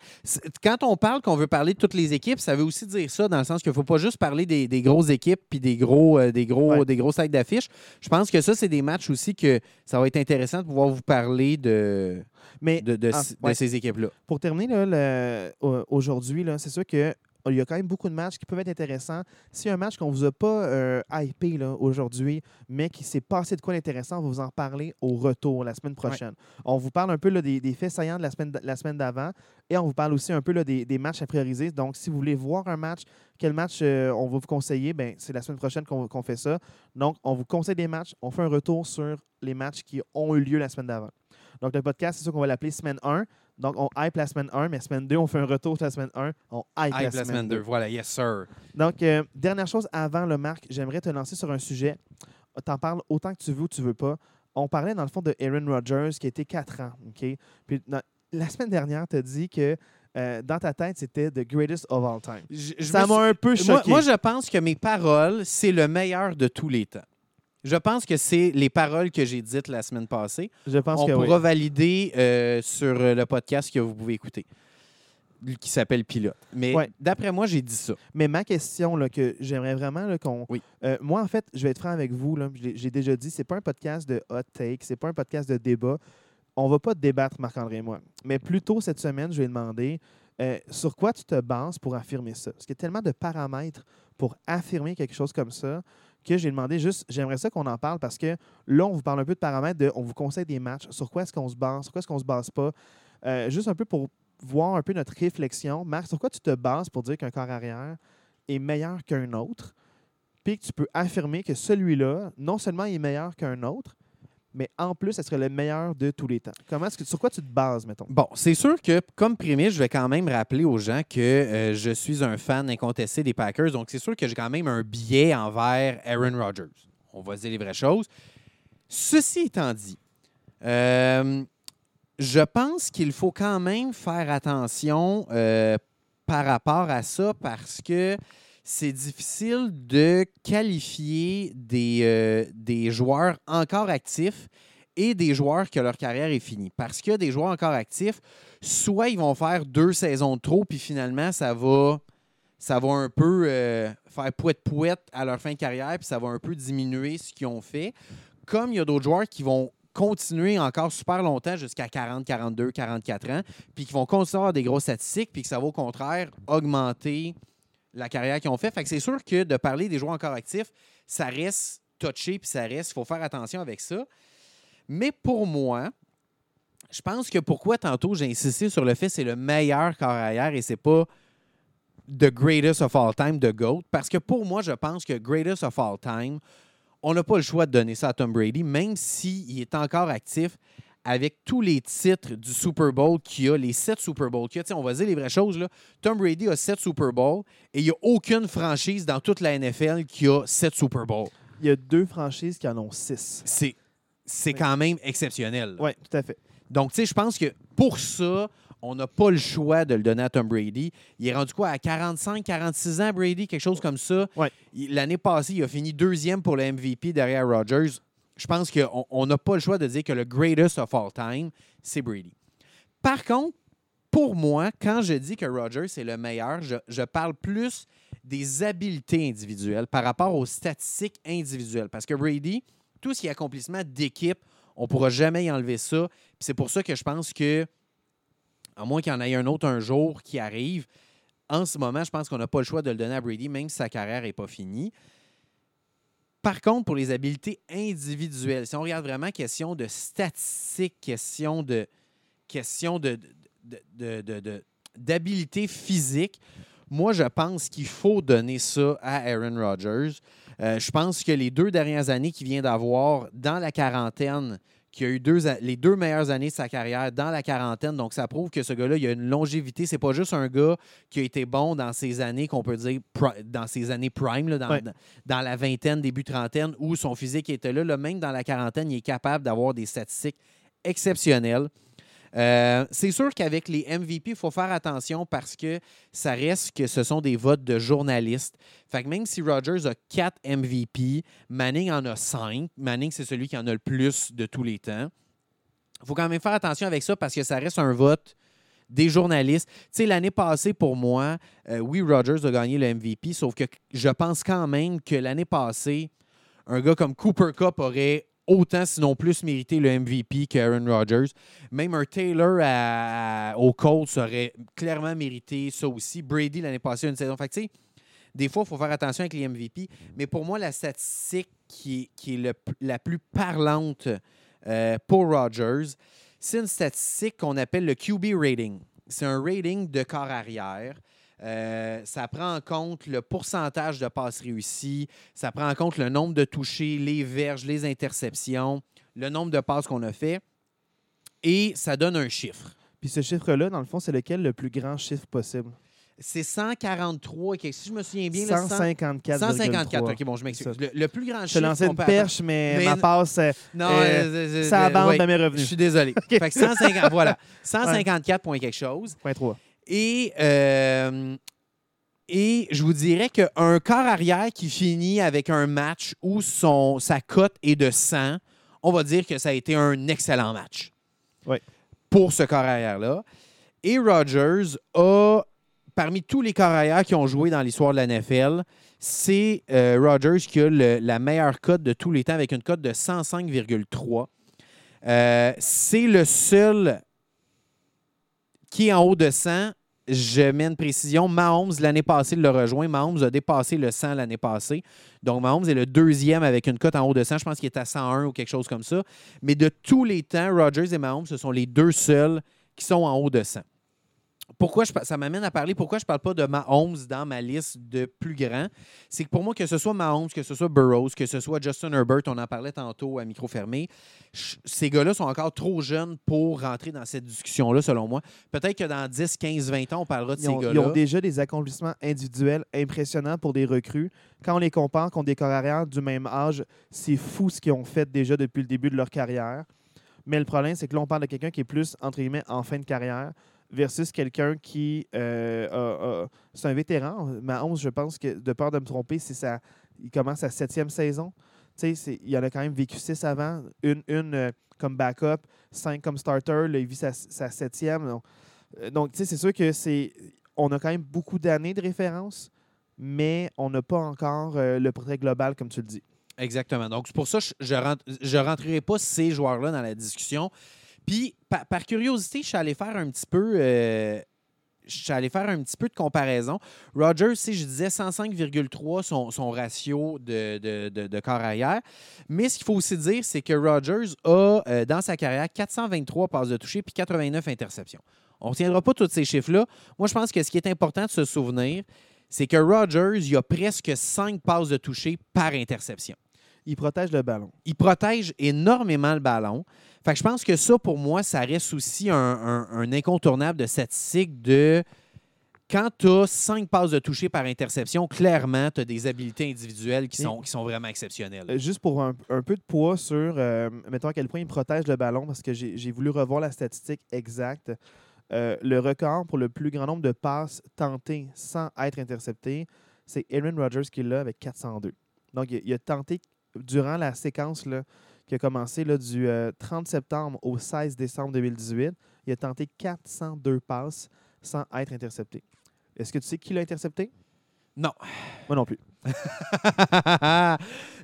[SPEAKER 2] quand on parle qu'on veut parler de toutes les équipes, ça veut aussi dire ça, dans le sens qu'il ne faut pas juste parler des, des grosses équipes puis des gros, euh, des gros,
[SPEAKER 1] Ouais.
[SPEAKER 2] des grosses têtes d'affiche. Je pense que ça, c'est des matchs aussi que ça va être intéressant de pouvoir vous parler de,
[SPEAKER 1] Mais
[SPEAKER 2] de, de,
[SPEAKER 1] Ah,
[SPEAKER 2] c- de
[SPEAKER 1] ouais.
[SPEAKER 2] ces équipes-là.
[SPEAKER 1] Pour terminer, là, aujourd'hui, c'est sûr que il y a quand même beaucoup de matchs qui peuvent être intéressants. A un match qu'on ne vous a pas euh, hypé là, aujourd'hui, mais qui s'est passé de quoi d'intéressant, on va vous en parler au retour la semaine prochaine. On vous parle un peu là, des, des faits saillants de la semaine, la semaine d'avant et on vous parle aussi un peu là, des, des matchs à prioriser. Donc, si vous voulez voir un match, quel match euh, on va vous conseiller, ben, c'est la semaine prochaine qu'on fait ça. Donc, on vous conseille des matchs, on fait un retour sur les matchs qui ont eu lieu la semaine d'avant. Donc, le podcast, c'est sûr qu'on va l'appeler semaine 1. Donc, on hype la semaine 1, mais semaine 2, on fait un retour sur la semaine 1. On hype,
[SPEAKER 2] Hype
[SPEAKER 1] la, semaine 2.
[SPEAKER 2] Voilà, yes, sir.
[SPEAKER 1] Donc, euh, dernière chose avant le Marc, j'aimerais te lancer sur un sujet. T'en parles autant que tu veux ou tu veux pas. On parlait dans le fond de Aaron Rodgers qui était 4 ans. OK? Puis dans- la semaine dernière, tu as dit que euh, dans ta tête, c'était the greatest of all time.
[SPEAKER 2] Je- je
[SPEAKER 1] Ça
[SPEAKER 2] suis-
[SPEAKER 1] m'a un peu choqué.
[SPEAKER 2] Moi, moi, je pense que mes paroles, c'est le meilleur de tous les temps. Je pense que c'est les paroles que j'ai dites la semaine passée.
[SPEAKER 1] Je pense
[SPEAKER 2] On
[SPEAKER 1] que
[SPEAKER 2] pourra
[SPEAKER 1] oui.
[SPEAKER 2] valider euh, sur le podcast que vous pouvez écouter, qui s'appelle Pilote. Mais
[SPEAKER 1] Ouais.
[SPEAKER 2] d'après moi, j'ai dit ça.
[SPEAKER 1] Mais ma question là, que j'aimerais vraiment qu'on.
[SPEAKER 2] Oui.
[SPEAKER 1] Euh, moi, en fait, je vais être franc avec vous. J'ai déjà dit, c'est pas un podcast de hot take, c'est pas un podcast de débat. On va pas débattre, Marc-André et moi. Mais plutôt cette semaine, je vais demander euh, sur quoi tu te bases pour affirmer ça? Parce qu'il y a tellement de paramètres pour affirmer quelque chose comme ça que j'ai demandé juste, j'aimerais ça qu'on en parle parce que là, on vous parle un peu de paramètres, de, on vous conseille des matchs, sur quoi est-ce qu'on se base, sur quoi est-ce qu'on se base pas? Euh, juste un peu pour voir un peu notre réflexion. Marc, sur quoi tu te bases pour dire qu'un corps arrière est meilleur qu'un autre, puis que tu peux affirmer que celui-là, non seulement il est meilleur qu'un autre, mais en plus, ce serait le meilleur de tous les temps. Comment est-ce que, sur quoi tu te bases, mettons?
[SPEAKER 2] Bon, c'est sûr que, comme prémisse, je vais quand même rappeler aux gens que euh, je suis un fan incontesté des Packers. Donc, c'est sûr que j'ai quand même un biais envers Aaron Rodgers. On va dire les vraies choses. Ceci étant dit, euh, je pense qu'il faut quand même faire attention euh, par rapport à ça parce que c'est difficile de qualifier des, euh, des joueurs encore actifs et des joueurs que leur carrière est finie. Parce que des joueurs encore actifs, soit ils vont faire deux saisons de trop, puis finalement, ça va, ça va un peu euh, faire pouette-pouette à leur fin de carrière, puis ça va un peu diminuer ce qu'ils ont fait. Comme il y a d'autres joueurs qui vont continuer encore super longtemps, jusqu'à 40, 42, 44 ans, puis qui vont continuer à avoir des grosses statistiques, puis que ça va au contraire augmenter la carrière qu'ils ont fait. Fait que c'est sûr que de parler des joueurs encore actifs, ça reste touché, puis ça reste, il faut faire attention avec ça. Mais pour moi, je pense que pourquoi tantôt j'ai insisté sur le fait que c'est le meilleur corps arrière et c'est pas the greatest of all time, the GOAT. Parce que pour moi, je pense que greatest of all time, on n'a pas le choix de donner ça à Tom Brady, même s'il est encore actif avec tous les titres du Super Bowl qu'il a, les sept Super Bowls qu'il y a. On va dire les vraies choses. Là. Tom Brady a sept Super Bowls et il n'y a aucune franchise dans toute la NFL qui a sept Super Bowls.
[SPEAKER 1] Il y a deux franchises qui en ont six.
[SPEAKER 2] C'est, quand même exceptionnel.
[SPEAKER 1] Oui, tout à fait.
[SPEAKER 2] Donc, tu sais, je pense que pour ça, on n'a pas le choix de le donner à Tom Brady. Il est rendu quoi à 45, 46 ans, Brady, quelque chose comme ça?
[SPEAKER 1] Ouais.
[SPEAKER 2] L'année passée, il a fini deuxième pour le MVP derrière Rodgers. Je pense qu'on on n'a pas le choix de dire que le greatest of all time, c'est Brady. Par contre, pour moi, quand je dis que Rodgers est le meilleur, je, parle plus des habiletés individuelles par rapport aux statistiques individuelles. Parce que Brady, tout ce qui est accomplissement d'équipe, on ne pourra jamais y enlever ça. C'est pour ça que je pense que, à moins qu'il y en ait un autre un jour qui arrive, en ce moment, je pense qu'on n'a pas le choix de le donner à Brady, même si sa carrière n'est pas finie. Par contre, pour les habiletés individuelles, si on regarde vraiment question de statistiques, question de question de, d'habileté physique, moi, je pense qu'il faut donner ça à Aaron Rodgers. Euh, je pense que les deux dernières années qu'il vient d'avoir dans la quarantaine qui a eu deux, les deux meilleures années de sa carrière dans la quarantaine. Donc, ça prouve que ce gars-là, il a une longévité. C'est pas juste un gars qui a été bon dans ses années, qu'on peut dire, dans ses années prime, là, dans,
[SPEAKER 1] Ouais.
[SPEAKER 2] dans- dans la vingtaine, début trentaine, où son physique était là. Là, Même dans la quarantaine, il est capable d'avoir des statistiques exceptionnelles. Euh, c'est sûr qu'avec les MVP, il faut faire attention parce que ça reste que ce sont des votes de journalistes. Fait que même si Rogers a 4 MVP, Manning en a 5. Manning, c'est celui qui en a le plus de tous les temps. Il faut quand même faire attention avec ça parce que ça reste un vote des journalistes. Tu sais, l'année passée, pour moi, euh, oui, Rogers a gagné le MVP, sauf que je pense quand même que l'année passée, un gars comme Cooper Cup aurait autant, sinon plus, mérité le MVP qu'Aaron Rodgers. Même un Taylor au Colts aurait clairement mérité ça aussi. Brady, l'année passée, une saison. Fait que, des fois, il faut faire attention avec les MVP. Mais pour moi, la statistique qui est, la plus parlante euh, pour Rodgers, c'est une statistique qu'on appelle le QB rating. C'est un rating de corps arrière. Euh, ça prend en compte le pourcentage de passes réussies, ça prend en compte le nombre de touchés, les verges, les interceptions, le nombre de passes qu'on a fait, et ça donne un chiffre.
[SPEAKER 1] Puis ce chiffre-là, dans le fond, c'est lequel le plus grand chiffre possible?
[SPEAKER 2] C'est 143, et si je me souviens bien, là, 100
[SPEAKER 1] 154.
[SPEAKER 2] 154. OK, bon, je m'excuse. Le, le plus grand
[SPEAKER 1] Je
[SPEAKER 2] chiffre.
[SPEAKER 1] lançais
[SPEAKER 2] qu'on
[SPEAKER 1] une perche, mais,
[SPEAKER 2] Mais
[SPEAKER 1] ma passe, euh,
[SPEAKER 2] Non,
[SPEAKER 1] Euh,
[SPEAKER 2] euh,
[SPEAKER 1] ça abande
[SPEAKER 2] ouais,
[SPEAKER 1] mes
[SPEAKER 2] Je
[SPEAKER 1] revenus.
[SPEAKER 2] suis désolé. Fait que 150, voilà. 154 points quelque chose.
[SPEAKER 1] Point 3.
[SPEAKER 2] Et, euh, et je vous dirais qu'un corps arrière qui finit avec un match où son, sa cote est de 100, on va dire que ça a été un excellent match.
[SPEAKER 1] Oui.
[SPEAKER 2] Pour ce corps arrière-là. Et Rodgers a, parmi tous les corps arrière qui ont joué dans l'histoire de la NFL, c'est euh, Rodgers qui a le- la meilleure cote de tous les temps avec une cote de 105,3. Euh, c'est le seul qui est en haut de 100. Je mets une précision. Mahomes, l'année passée, l'a rejoint. Mahomes a dépassé le 100 l'année passée. Donc, Mahomes est le deuxième avec une cote en haut de 100. Je pense qu'il est à 101 ou quelque chose comme ça. Mais de tous les temps, Rodgers et Mahomes, ce sont les deux seuls qui sont en haut de 100. Pourquoi je, ça m'amène à parler pourquoi je ne parle pas de Mahomes dans ma liste de plus grands? C'est que pour moi, que ce soit Mahomes, que ce soit Burroughs, que ce soit Justin Herbert, on en parlait tantôt à micro fermé, ces gars-là sont encore trop jeunes pour rentrer dans cette discussion-là, selon moi. Peut-être que dans 10, 15, 20 ans, on parlera de
[SPEAKER 1] Ils
[SPEAKER 2] ces
[SPEAKER 1] ont, ils
[SPEAKER 2] gars-là.
[SPEAKER 1] ont déjà des accomplissements individuels impressionnants pour des recrues. Quand on les compare contre des corps arrière du même âge, c'est fou ce qu'ils ont fait déjà depuis le début de leur carrière. Mais le problème, c'est que là, on parle de quelqu'un qui est plus, entre guillemets, en fin de carrière versus quelqu'un qui euh, c'est un vétéran. Mahomes, je pense que, de peur de me tromper, c'est il commence sa septième saison. Il en a quand même vécu six avant, une, euh, comme backup, cinq comme starter, là, il vit sa, sa septième. Donc, euh, c'est sûr que c'est. On a quand même beaucoup d'années de référence, mais on n'a pas encore euh, le portrait global, comme tu le dis.
[SPEAKER 2] Exactement. Donc, c'est pour ça que je ne rentrerai pas ces joueurs-là dans la discussion. Puis, par, curiosité, je suis allé faire un petit peu. euh, je suis allé faire un petit peu de comparaison. Rogers, si je disais 105,3 son, ratio de, de, de, de corps arrière. Mais ce qu'il faut aussi dire, c'est que Rogers a, euh, dans sa carrière, 423 passes de toucher puis 89 interceptions. On ne retiendra pas tous ces chiffres-là. Moi, je pense que ce qui est important de se souvenir, c'est que Rogers, il a presque 5 passes de toucher par interception
[SPEAKER 1] Il protège le ballon.
[SPEAKER 2] il protège énormément le ballon. Fait que je pense que ça, pour moi, ça reste aussi un, un- un incontournable de statistique de quand tu as cinq passes de toucher par interception, clairement, tu as des habiletés individuelles qui sont, qui sont vraiment exceptionnelles.
[SPEAKER 1] Euh, juste pour un, un peu de poids sur, euh, mettons à quel point il protège le ballon, parce que j'ai j'ai voulu revoir la statistique exacte. Euh, le record pour le plus grand nombre de passes tentées sans être interceptées, c'est Aaron Rodgers qui l'a avec 402. Donc, il, il a tenté durant la séquence là, qui a commencé là, du euh, 30 septembre au 16 décembre 2018, il a tenté 402 passes sans être intercepté. Est-ce que tu sais qui l'a intercepté?
[SPEAKER 2] Non.
[SPEAKER 1] Moi non plus.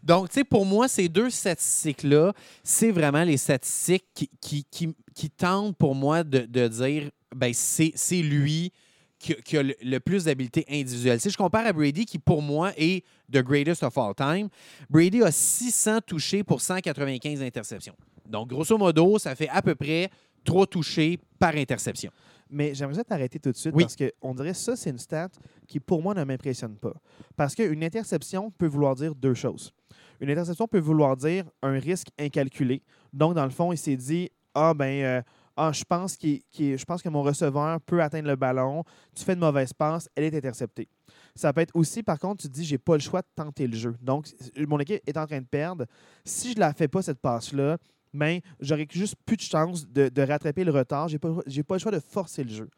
[SPEAKER 2] Donc, tu sais, pour moi, ces deux statistiques-là, c'est vraiment les statistiques qui, qui, qui- qui tentent pour moi de, de dire, ben c'est c'est lui qui, qui a le, le plus d'habileté individuelle. Si je compare à Brady, qui pour moi est the greatest of all time, Brady a 600 touchés pour 195 interceptions. Donc, grosso modo, ça fait à peu près trois touchés par interception.
[SPEAKER 1] Mais j'aimerais t'arrêter tout de suite
[SPEAKER 2] Oui.
[SPEAKER 1] parce qu'on dirait que ça, c'est une stat qui, pour moi, ne m'impressionne pas. Parce qu'une interception peut vouloir dire deux choses. Une interception peut vouloir dire un risque incalculé. Donc, dans le fond, il s'est dit Ah, ben, euh, ah, je, pense que mon receveur peut atteindre le ballon. Tu fais une mauvaise passe, elle est interceptée. Ça peut être aussi, par contre, tu te dis J'ai pas le choix de tenter le jeu. Donc, mon équipe est en train de perdre. Si je la fais pas, cette passe-là, ben, j'aurais juste plus de chance de, rattraper le retard. J'ai pas, pas le choix de forcer le jeu.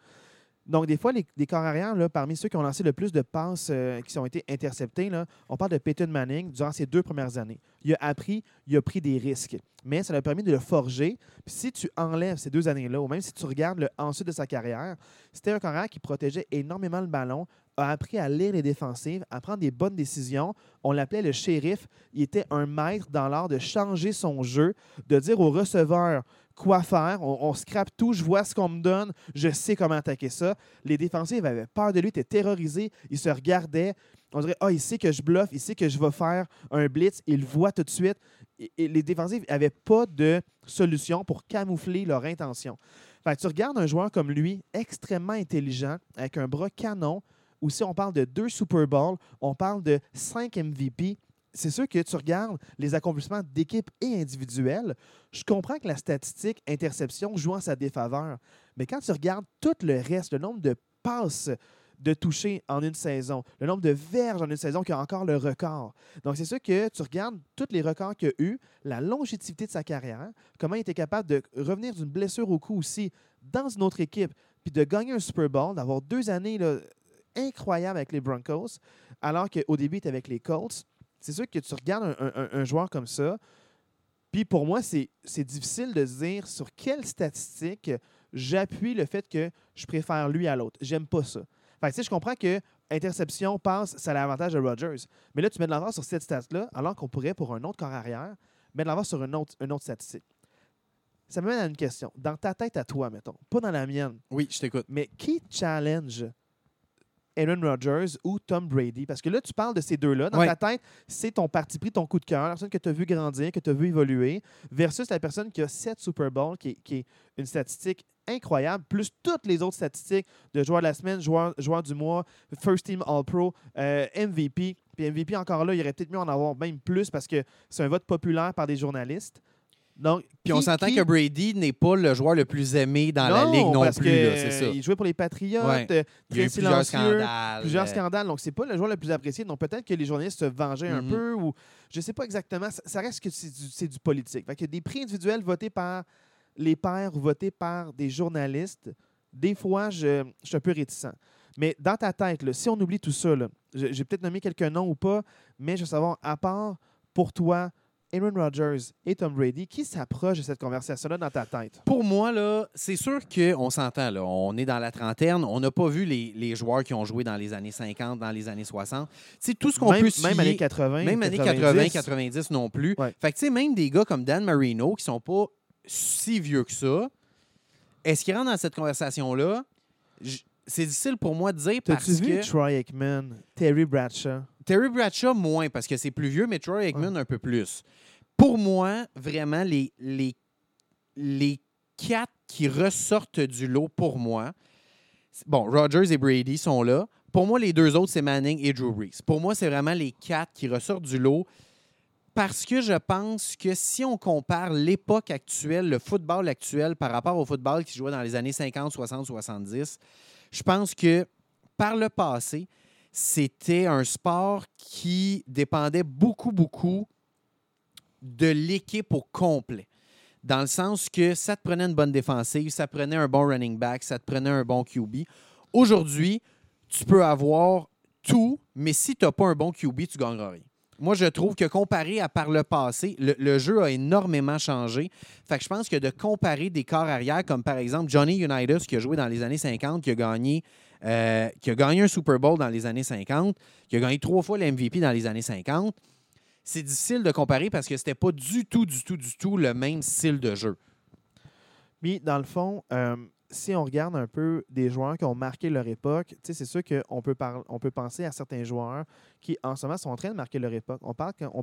[SPEAKER 1] Donc, des fois, les, les corps arrière, parmi ceux qui ont lancé le plus de passes euh, qui ont été interceptées, là, on parle de Peyton Manning durant ses deux premières années. Il a appris, il a pris des risques, mais ça lui a permis de le forger. Puis si tu enlèves ces deux années-là, ou même si tu regardes le ensuite de sa carrière, c'était un corps qui protégeait énormément le ballon, a appris à lire les défensives, à prendre des bonnes décisions. On l'appelait le shérif. Il était un maître dans l'art de changer son jeu, de dire au receveur quoi faire. On, scrape tout, je vois ce qu'on me donne, je sais comment attaquer ça. Les défensives avaient peur de lui, étaient terrorisés, ils se regardaient. On dirait, ah, il sait que je bluffe, il sait que je vais faire un blitz, il le voit tout de suite. Les défensives n'avaient pas de solution pour camoufler leur intention. Fait tu regardes un joueur comme lui, extrêmement intelligent, avec un bras canon, ou si on parle de deux Super Bowls, on parle de cinq MVP. C'est sûr que tu regardes les accomplissements d'équipe et individuels. Je comprends que la statistique interception joue en sa défaveur. Mais quand tu regardes tout le reste, le nombre de passes de toucher en une saison, le nombre de verges en une saison qui a encore le record. Donc, c'est sûr que tu regardes tous les records qu'il a eu, la longévité de sa carrière, comment il était capable de revenir d'une blessure au cou aussi dans une autre équipe, puis de gagner un Super Bowl, d'avoir deux années incroyables avec les Broncos, alors qu'au début, il était avec les Colts. C'est sûr que tu regardes un, un- un joueur comme ça, puis pour moi, c'est difficile de se dire sur quelle statistique j'appuie le fait que je préfère lui à l'autre. J'aime pas ça. Fait que, tu sais, je comprends que interception, passe, ça a l'avantage de Rodgers. Mais là, tu mets de l'avant sur cette stat-là, alors qu'on pourrait, pour un autre corps arrière, mettre de l'avant sur une autre, une autre statistique. Ça me mène à une question. Dans ta tête à toi, mettons, pas dans la mienne,
[SPEAKER 2] Oui, je t'écoute.
[SPEAKER 1] mais qui challenge Aaron Rodgers ou Tom Brady? Parce que là, tu parles de ces deux-là. Dans
[SPEAKER 2] Ouais.
[SPEAKER 1] ta tête, c'est ton parti pris, ton coup de cœur, la personne que tu as vu grandir, que tu as vu évoluer, versus la personne qui a sept Super Bowls, qui est, qui est une statistique incroyable, plus toutes les autres statistiques de joueur de la semaine, joueur, joueur du mois, First Team All-Pro, euh, MVP. Puis MVP, encore là, il aurait peut-être mieux en avoir même plus parce que c'est un vote populaire par des journalistes. Donc,
[SPEAKER 2] Puis on
[SPEAKER 1] qui-
[SPEAKER 2] s'entend
[SPEAKER 1] qui-
[SPEAKER 2] que Brady n'est pas le joueur le plus aimé dans la ligue non
[SPEAKER 1] parce
[SPEAKER 2] plus.
[SPEAKER 1] que,
[SPEAKER 2] là, C'est ça.
[SPEAKER 1] euh, Il jouait pour les Patriotes,
[SPEAKER 2] Ouais.
[SPEAKER 1] euh,
[SPEAKER 2] Il y a
[SPEAKER 1] très
[SPEAKER 2] eu plusieurs
[SPEAKER 1] silencieux,
[SPEAKER 2] scandales.
[SPEAKER 1] plusieurs
[SPEAKER 2] euh,
[SPEAKER 1] scandales. Donc, c'est pas le joueur le plus apprécié. Donc, peut-être que les journalistes se vengeaient un
[SPEAKER 2] Mhm.
[SPEAKER 1] peu ou je sais pas exactement. Ça, ça reste que c'est du, c'est du politique. Fait que des prix individuels votés par les pairs ou votés par des journalistes, des fois, je, je suis un peu réticent. Mais dans ta tête, là, si on oublie tout ça, là, je- j'ai peut-être nommé quelques noms ou pas, mais je veux savoir, à part pour toi, Aaron Rodgers et Tom Brady, qui s'approche de cette conversation-là dans ta tête?
[SPEAKER 2] Pour moi, là, c'est sûr qu'on s'entend. Là, on est dans la trentaine. On n'a pas vu les, les joueurs qui ont joué dans les années 50, dans les années 60. C'est tout ce qu'on
[SPEAKER 1] même,
[SPEAKER 2] peut se
[SPEAKER 1] même années 80.
[SPEAKER 2] Même années 80,
[SPEAKER 1] 90.
[SPEAKER 2] 90 non plus.
[SPEAKER 1] Ouais.
[SPEAKER 2] Fait que, tu sais, même des gars comme Dan Marino, qui sont pas si vieux que ça, est-ce qu'ils rentrent dans cette conversation-là? J- C'est difficile pour moi de dire parce
[SPEAKER 1] T'as-tu vu
[SPEAKER 2] que...
[SPEAKER 1] Troy Aikman, Terry Bradshaw?
[SPEAKER 2] Terry Bradshaw, moins, parce que c'est plus vieux, mais Troy Aikman, un peu plus. Pour moi, vraiment, les, les, les quatre qui ressortent du lot, pour moi, bon, Rogers et Brady sont là. Pour moi, les deux autres, c'est Manning et Drew Brees. Pour moi, c'est vraiment les quatre qui ressortent du lot parce que je pense que si on compare l'époque actuelle, le football actuel par rapport au football qui se jouait dans les années 50, 60, 70, je pense que par le passé, c'était un sport qui dépendait beaucoup, beaucoup de l'équipe au complet. Dans le sens que ça te prenait une bonne défensive, ça prenait un bon running back, ça te prenait un bon QB. Aujourd'hui, tu peux avoir tout, mais si tu n'as pas un bon QB, tu ne gagneras rien. Moi, je trouve que comparé à par le passé, le, le jeu a énormément changé. Fait que je pense que de comparer des corps arrière, comme par exemple Johnny Unitas, qui a joué dans les années 50, qui a gagné, euh, qui a gagné un Super Bowl dans les années 50, qui a gagné trois fois le MVP dans les années 50, c'est difficile de comparer parce que c'était pas du tout, du tout, du tout le même style de jeu.
[SPEAKER 1] Mais dans le fond, euh, si on regarde un peu des joueurs qui ont marqué leur époque, c'est sûr qu'on peut, penser à certains joueurs qui, en ce moment, sont en train de marquer leur époque. On,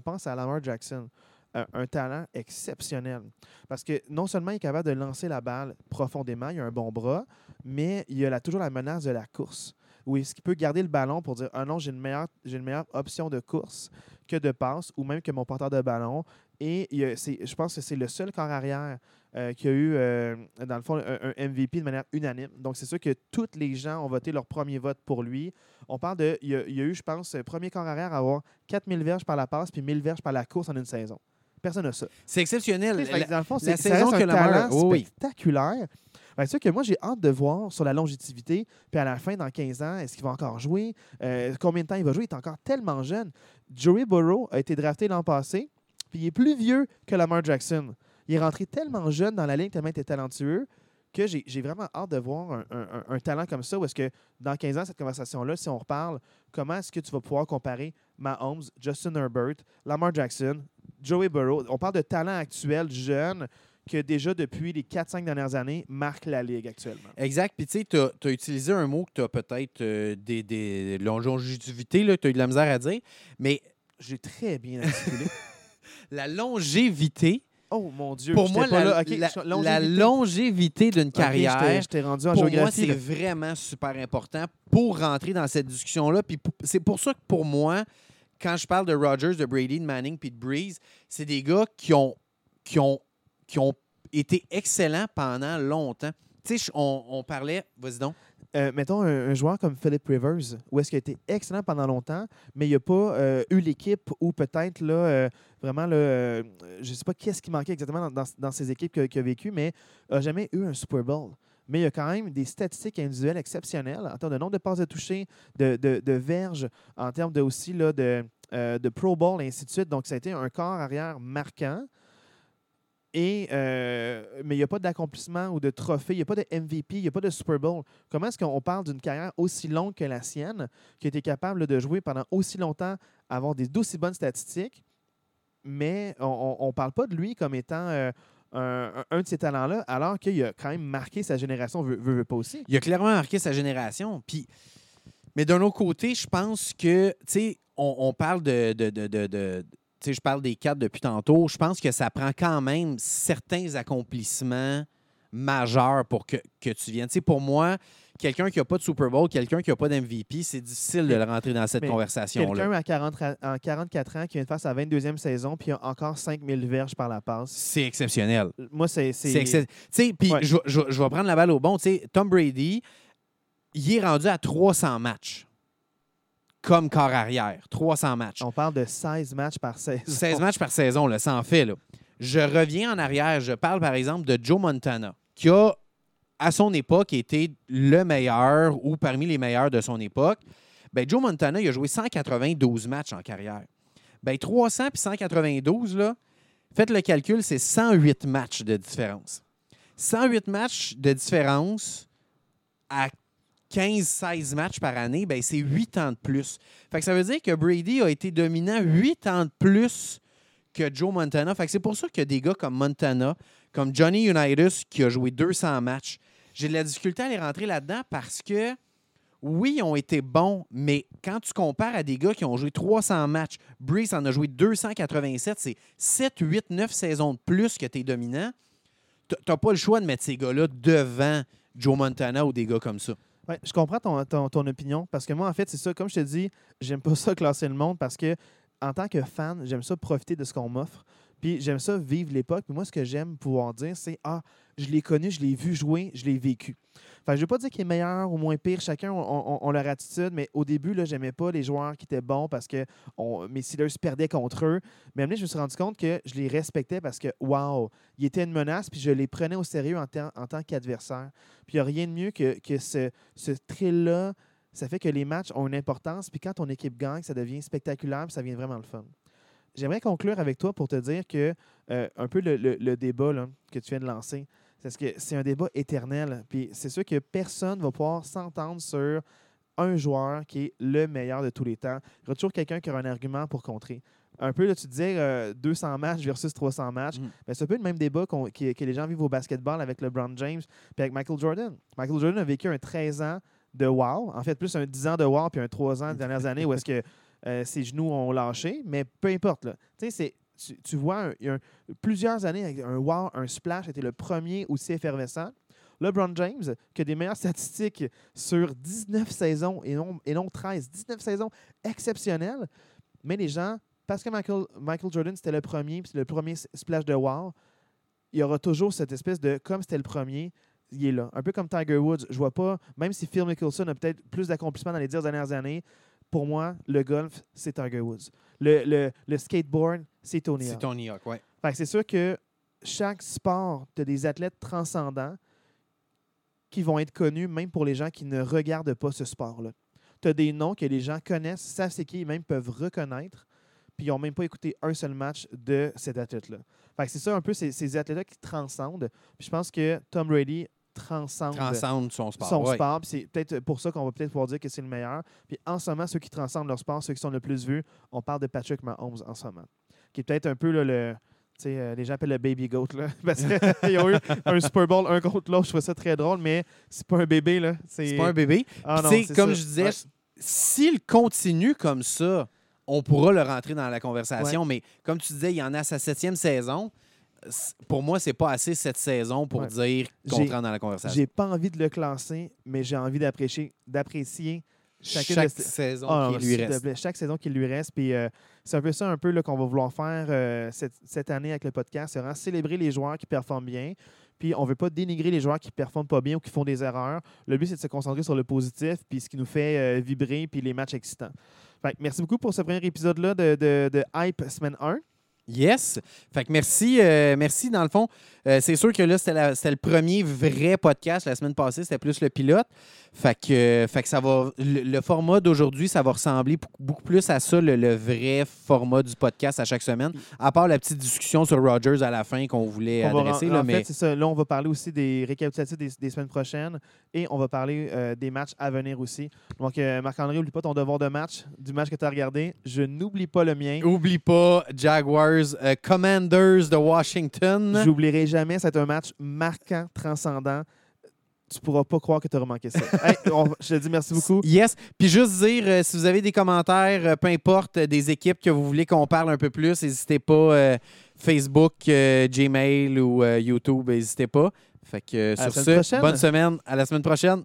[SPEAKER 1] pense à Lamar Jackson, un, un talent exceptionnel. Parce que non seulement il est capable de lancer la balle profondément, il a un bon bras, mais il a la- toujours la menace de la course. où est-ce qu'il peut garder le ballon pour dire Ah non, j'ai une meilleure, j'ai une meilleure option de course que de passe ou même que mon porteur de ballon. Et il y a- c'est- je pense que c'est le seul corps arrière euh, qui a eu, euh, dans le fond, un, un MVP de manière unanime. Donc, c'est sûr que tous les gens ont voté leur premier vote pour lui. On parle de. Il y a, y a eu, je pense, premier corps arrière à avoir 4000 verges par la passe puis 1000 verges par la course en une saison. Personne n'a ça.
[SPEAKER 2] C'est exceptionnel. La-
[SPEAKER 1] dans le fond,
[SPEAKER 2] la
[SPEAKER 1] c'est ça
[SPEAKER 2] saison que
[SPEAKER 1] un talent
[SPEAKER 2] oui.
[SPEAKER 1] spectaculaire. Ben, c'est sûr que moi, j'ai hâte de voir sur la longévité. Puis à la fin, dans 15 ans, est-ce qu'il va encore jouer? Euh, combien de temps il va jouer? Il est encore tellement jeune. Joey Burrow a été drafté l'an passé, puis il est plus vieux que Lamar Jackson. Il est rentré tellement jeune dans la ligne, tellement il était talentueux, que j'ai vraiment hâte de voir un talent comme ça. Où est-ce que dans 15 ans, cette conversation-là, si on reparle, comment est-ce que tu vas pouvoir comparer Mahomes, Justin Herbert, Lamar Jackson, Joey Burrow? On parle de talent actuel, jeune, que déjà depuis les 4-5 dernières années marque la ligue actuellement.
[SPEAKER 2] Exact. Puis, tu sais, tu as, utilisé un mot que tu as peut-être euh, des, des longévité, tu as eu de la misère à dire. Mais
[SPEAKER 1] J'ai très bien articulé.
[SPEAKER 2] la longévité,
[SPEAKER 1] oh mon Dieu.
[SPEAKER 2] pour moi,
[SPEAKER 1] pas
[SPEAKER 2] la,
[SPEAKER 1] là.
[SPEAKER 2] La-
[SPEAKER 1] je-
[SPEAKER 2] la longévité d'une carrière,
[SPEAKER 1] j'étais rendu en
[SPEAKER 2] pour moi, c'est vraiment super important pour rentrer dans cette discussion-là. Puis c'est pour ça que pour moi, quand je parle de Rogers, de Brady, de Manning puis de Breeze, c'est des gars qui ont, qui ont, qui ont été excellents pendant longtemps. Tu on, parlait, vas-y donc.
[SPEAKER 1] Euh, mettons un, joueur comme Philip Rivers, où est-ce qu'il a été excellent pendant longtemps, mais il n'a pas euh, eu l'équipe ou peut-être là, euh, vraiment, là, je ne sais pas qu'est-ce qui manquait exactement dans, ces équipes qu'il a vécues, mais n'a jamais eu un Super Bowl. Mais il y a quand même des statistiques individuelles exceptionnelles en termes de nombre de passes de toucher, de, de, de verges, en termes de, aussi là, de, de Pro Bowl et ainsi de suite. Donc, ça a été un corps arrière marquant. Et, euh, mais il n'y a pas d'accomplissement ou de trophée, il n'y a pas de MVP, il n'y a pas de Super Bowl. Comment est-ce qu'on parle d'une carrière aussi longue que la sienne, qui a été capable de jouer pendant aussi longtemps, avoir des d'aussi bonnes statistiques, mais on ne parle pas de lui comme étant euh, un, de ces talents-là, alors qu'il a quand même marqué sa génération, veut, pas aussi.
[SPEAKER 2] Il a clairement marqué sa génération. Mais d'un autre côté, je pense que, tu sais, on, on parle de. de, de, de- je parle des quatre depuis tantôt. Je pense que ça prend quand même certains accomplissements majeurs pour que, que tu viennes. Tu sais, pour moi, quelqu'un qui n'a pas de Super Bowl, quelqu'un qui n'a pas d'MVP, c'est difficile de le rentrer dans cette conversation-là.
[SPEAKER 1] Quelqu'un à 40 ra- en 44 ans qui vient de faire sa 22e saison, puis a encore 5000 verges par la passe.
[SPEAKER 2] C'est exceptionnel.
[SPEAKER 1] Moi, c'est.
[SPEAKER 2] C'est sais, puis
[SPEAKER 1] Ouais.
[SPEAKER 2] je, je- je vais prendre la balle au bon. Tu sais, Tom Brady, il est rendu à 300 matchs comme corps arrière. 300 matchs.
[SPEAKER 1] On parle de 16 matchs par saison.
[SPEAKER 2] 16 matchs par saison, là, ça en fait. Là. Je reviens en arrière. Je parle, par exemple, de Joe Montana, qui a, à son époque, été le meilleur ou parmi les meilleurs de son époque. Ben, Joe Montana, il a joué 192 matchs en carrière. Ben, 300 puis 192, là, faites le calcul, c'est 108 matchs de différence. 108 matchs de différence à 15-16 matchs par année, ben, c'est 8 ans de plus. Fait que ça veut dire que Brady a été dominant 8 ans de plus que Joe Montana. Fait que c'est pour ça que des gars comme Montana, comme Johnny Unitas, qui a joué 200 matchs, j'ai de la difficulté à les rentrer là-dedans parce que, oui, ils ont été bons, mais quand tu compares à des gars qui ont joué 300 matchs, Breeze en a joué 287, c'est 7, 8, 9 saisons de plus que tu es dominant. Tu n'as pas le choix de mettre ces gars-là devant Joe Montana ou des gars comme ça.
[SPEAKER 1] Je comprends ton, ton, ton opinion parce que moi, en fait, c'est ça. Comme je te dis, j'aime pas ça classer le monde parce que, en tant que fan, j'aime ça profiter de ce qu'on m'offre. Puis j'aime ça vivre l'époque. Puis moi, ce que j'aime pouvoir dire, c'est Ah, je l'ai connu, je l'ai vu jouer, je l'ai vécu. Enfin, je ne veux pas dire qu'il est meilleur ou moins pire. Chacun a leur attitude, mais au début, là, j'aimais pas les joueurs qui étaient bons parce que on, mes Steelers perdaient contre eux. Mais après, je me suis rendu compte que je les respectais parce que, wow, ils étaient une menace, puis je les prenais au sérieux en, tant- en tant qu'adversaire. Puis il n'y a rien de mieux que, que ce, ce thrill-là. Ça fait que les matchs ont une importance, puis quand ton équipe gagne, ça devient spectaculaire, puis ça devient vraiment le fun. J'aimerais conclure avec toi pour te dire que euh, un peu le, le- le débat là, que tu viens de lancer, c'est que c'est un débat éternel. Puis c'est sûr que personne ne va pouvoir s'entendre sur un joueur qui est le meilleur de tous les temps. Il y aura toujours quelqu'un qui aura un argument pour contrer. Un peu, là, tu disais euh, 200 matchs versus 300 matchs.
[SPEAKER 2] Mm.
[SPEAKER 1] Ben, c'est un peu le même débat qui- que les gens vivent au basketball avec LeBron James puis avec Michael Jordan. Michael Jordan a vécu un 13 ans de wow. En fait, plus un 10 ans de wow puis un 3 ans les dernières années où est-ce que euh, ses genoux ont lâché. Mais peu importe. Là. Tu vois, il y plusieurs années, un wow, un splash était le premier aussi effervescent. LeBron James, qui a des meilleures statistiques sur 19 saisons et non, et non 13. 19 saisons exceptionnelles. Mais les gens, parce que Michael, Michael Jordan, c'était le premier, puis le premier splash de wow, il y aura toujours cette espèce de, comme c'était le premier, il est là. Un peu comme Tiger Woods. Je vois pas, même si Phil Mickelson a peut-être plus d'accomplissements dans les dix dernières années, pour moi, le golf, c'est Tiger Woods. Le, le, le skateboard, c'est Tony
[SPEAKER 2] C'est
[SPEAKER 1] Hawk.
[SPEAKER 2] Tony Hawk,
[SPEAKER 1] que c'est sûr que chaque sport, tu as des athlètes transcendants qui vont être connus même pour les gens qui ne regardent pas ce sport-là. Tu as des noms que les gens connaissent, savent c'est qui, et même peuvent reconnaître, puis ils n'ont même pas écouté un seul match de cet athlète-là. C'est ça un peu, ces, ces athlètes-là qui transcendent. Puis je pense que Tom Brady transcende
[SPEAKER 2] Transcende son sport.
[SPEAKER 1] son
[SPEAKER 2] ouais.
[SPEAKER 1] sport. puis C'est peut-être pour ça qu'on va peut-être pouvoir dire que c'est le meilleur. Puis en ce moment, ceux qui transcendent leur sport, ceux qui sont le plus vus, on parle de Patrick Mahomes en ce moment. Qui est peut-être un peu là, le. tu sais, euh, les gens appellent le baby goat, là, parce qu'ils ont eu un Super Bowl un contre l'autre. Je trouve ça très drôle, mais c'est pas un bébé. là.
[SPEAKER 2] C'est pas un bébé.
[SPEAKER 1] Ah non,
[SPEAKER 2] comme
[SPEAKER 1] ça.
[SPEAKER 2] je disais,
[SPEAKER 1] Ouais.
[SPEAKER 2] s'il continue comme ça, on pourra le rentrer dans la conversation. Mais comme tu disais, il y en a sa septième saison. Pour moi, c'est pas assez cette saison pour
[SPEAKER 1] Ouais.
[SPEAKER 2] dire qu'on rentre dans la conversation.
[SPEAKER 1] J'ai pas envie de le classer, mais j'ai envie d'apprécier,
[SPEAKER 2] Chaque
[SPEAKER 1] de
[SPEAKER 2] saison
[SPEAKER 1] Ah,
[SPEAKER 2] qui lui reste.
[SPEAKER 1] plaît, chaque saison qui lui reste. Puis euh, c'est un peu ça un peu qu'on va vouloir faire euh, cette, cette année avec le podcast. C'est vraiment célébrer les joueurs qui performent bien. Puis on ne veut pas dénigrer les joueurs qui ne performent pas bien ou qui font des erreurs. Le but, c'est de se concentrer sur le positif, puis ce qui nous fait euh, vibrer, puis les matchs excitants. Fait merci beaucoup pour ce premier épisode-là de, de, de Hype semaine 1.
[SPEAKER 2] Yes. Fait que merci, euh, merci dans le fond. Euh, c'est sûr que là, c'était, le premier vrai podcast. La semaine passée, c'était plus le pilote. Fait que, fait que ça va. Le, le format d'aujourd'hui, ça va ressembler beaucoup- plus à ça, le, le vrai format du podcast à chaque semaine. À part la petite discussion sur Rogers à la fin qu'on voulait
[SPEAKER 1] On
[SPEAKER 2] adresser. là,
[SPEAKER 1] en
[SPEAKER 2] mais
[SPEAKER 1] fait, c'est ça. Là, on va parler aussi des récapitulatifs des, des semaines prochaines et on va parler euh, des matchs à venir aussi. Donc, euh, Marc-André, n'oublie pas ton devoir de match, du match que tu as regardé. Je n'oublie pas le mien.
[SPEAKER 2] oublie pas Jaguars, euh, Commanders de Washington.
[SPEAKER 1] J'oublierai jamais. C'est un match marquant, transcendant. Tu pourras pas croire que tu auras manqué ça. Hey, on- je te dis merci beaucoup.
[SPEAKER 2] Yes. Puis juste dire, euh, si vous avez des commentaires, euh, peu importe, euh, des équipes que vous voulez qu'on parle un peu plus, n'hésitez pas. Facebook, Gmail ou YouTube, n'hésitez pas. Fait que sur ce,
[SPEAKER 1] prochaine.
[SPEAKER 2] bonne semaine. À la semaine prochaine.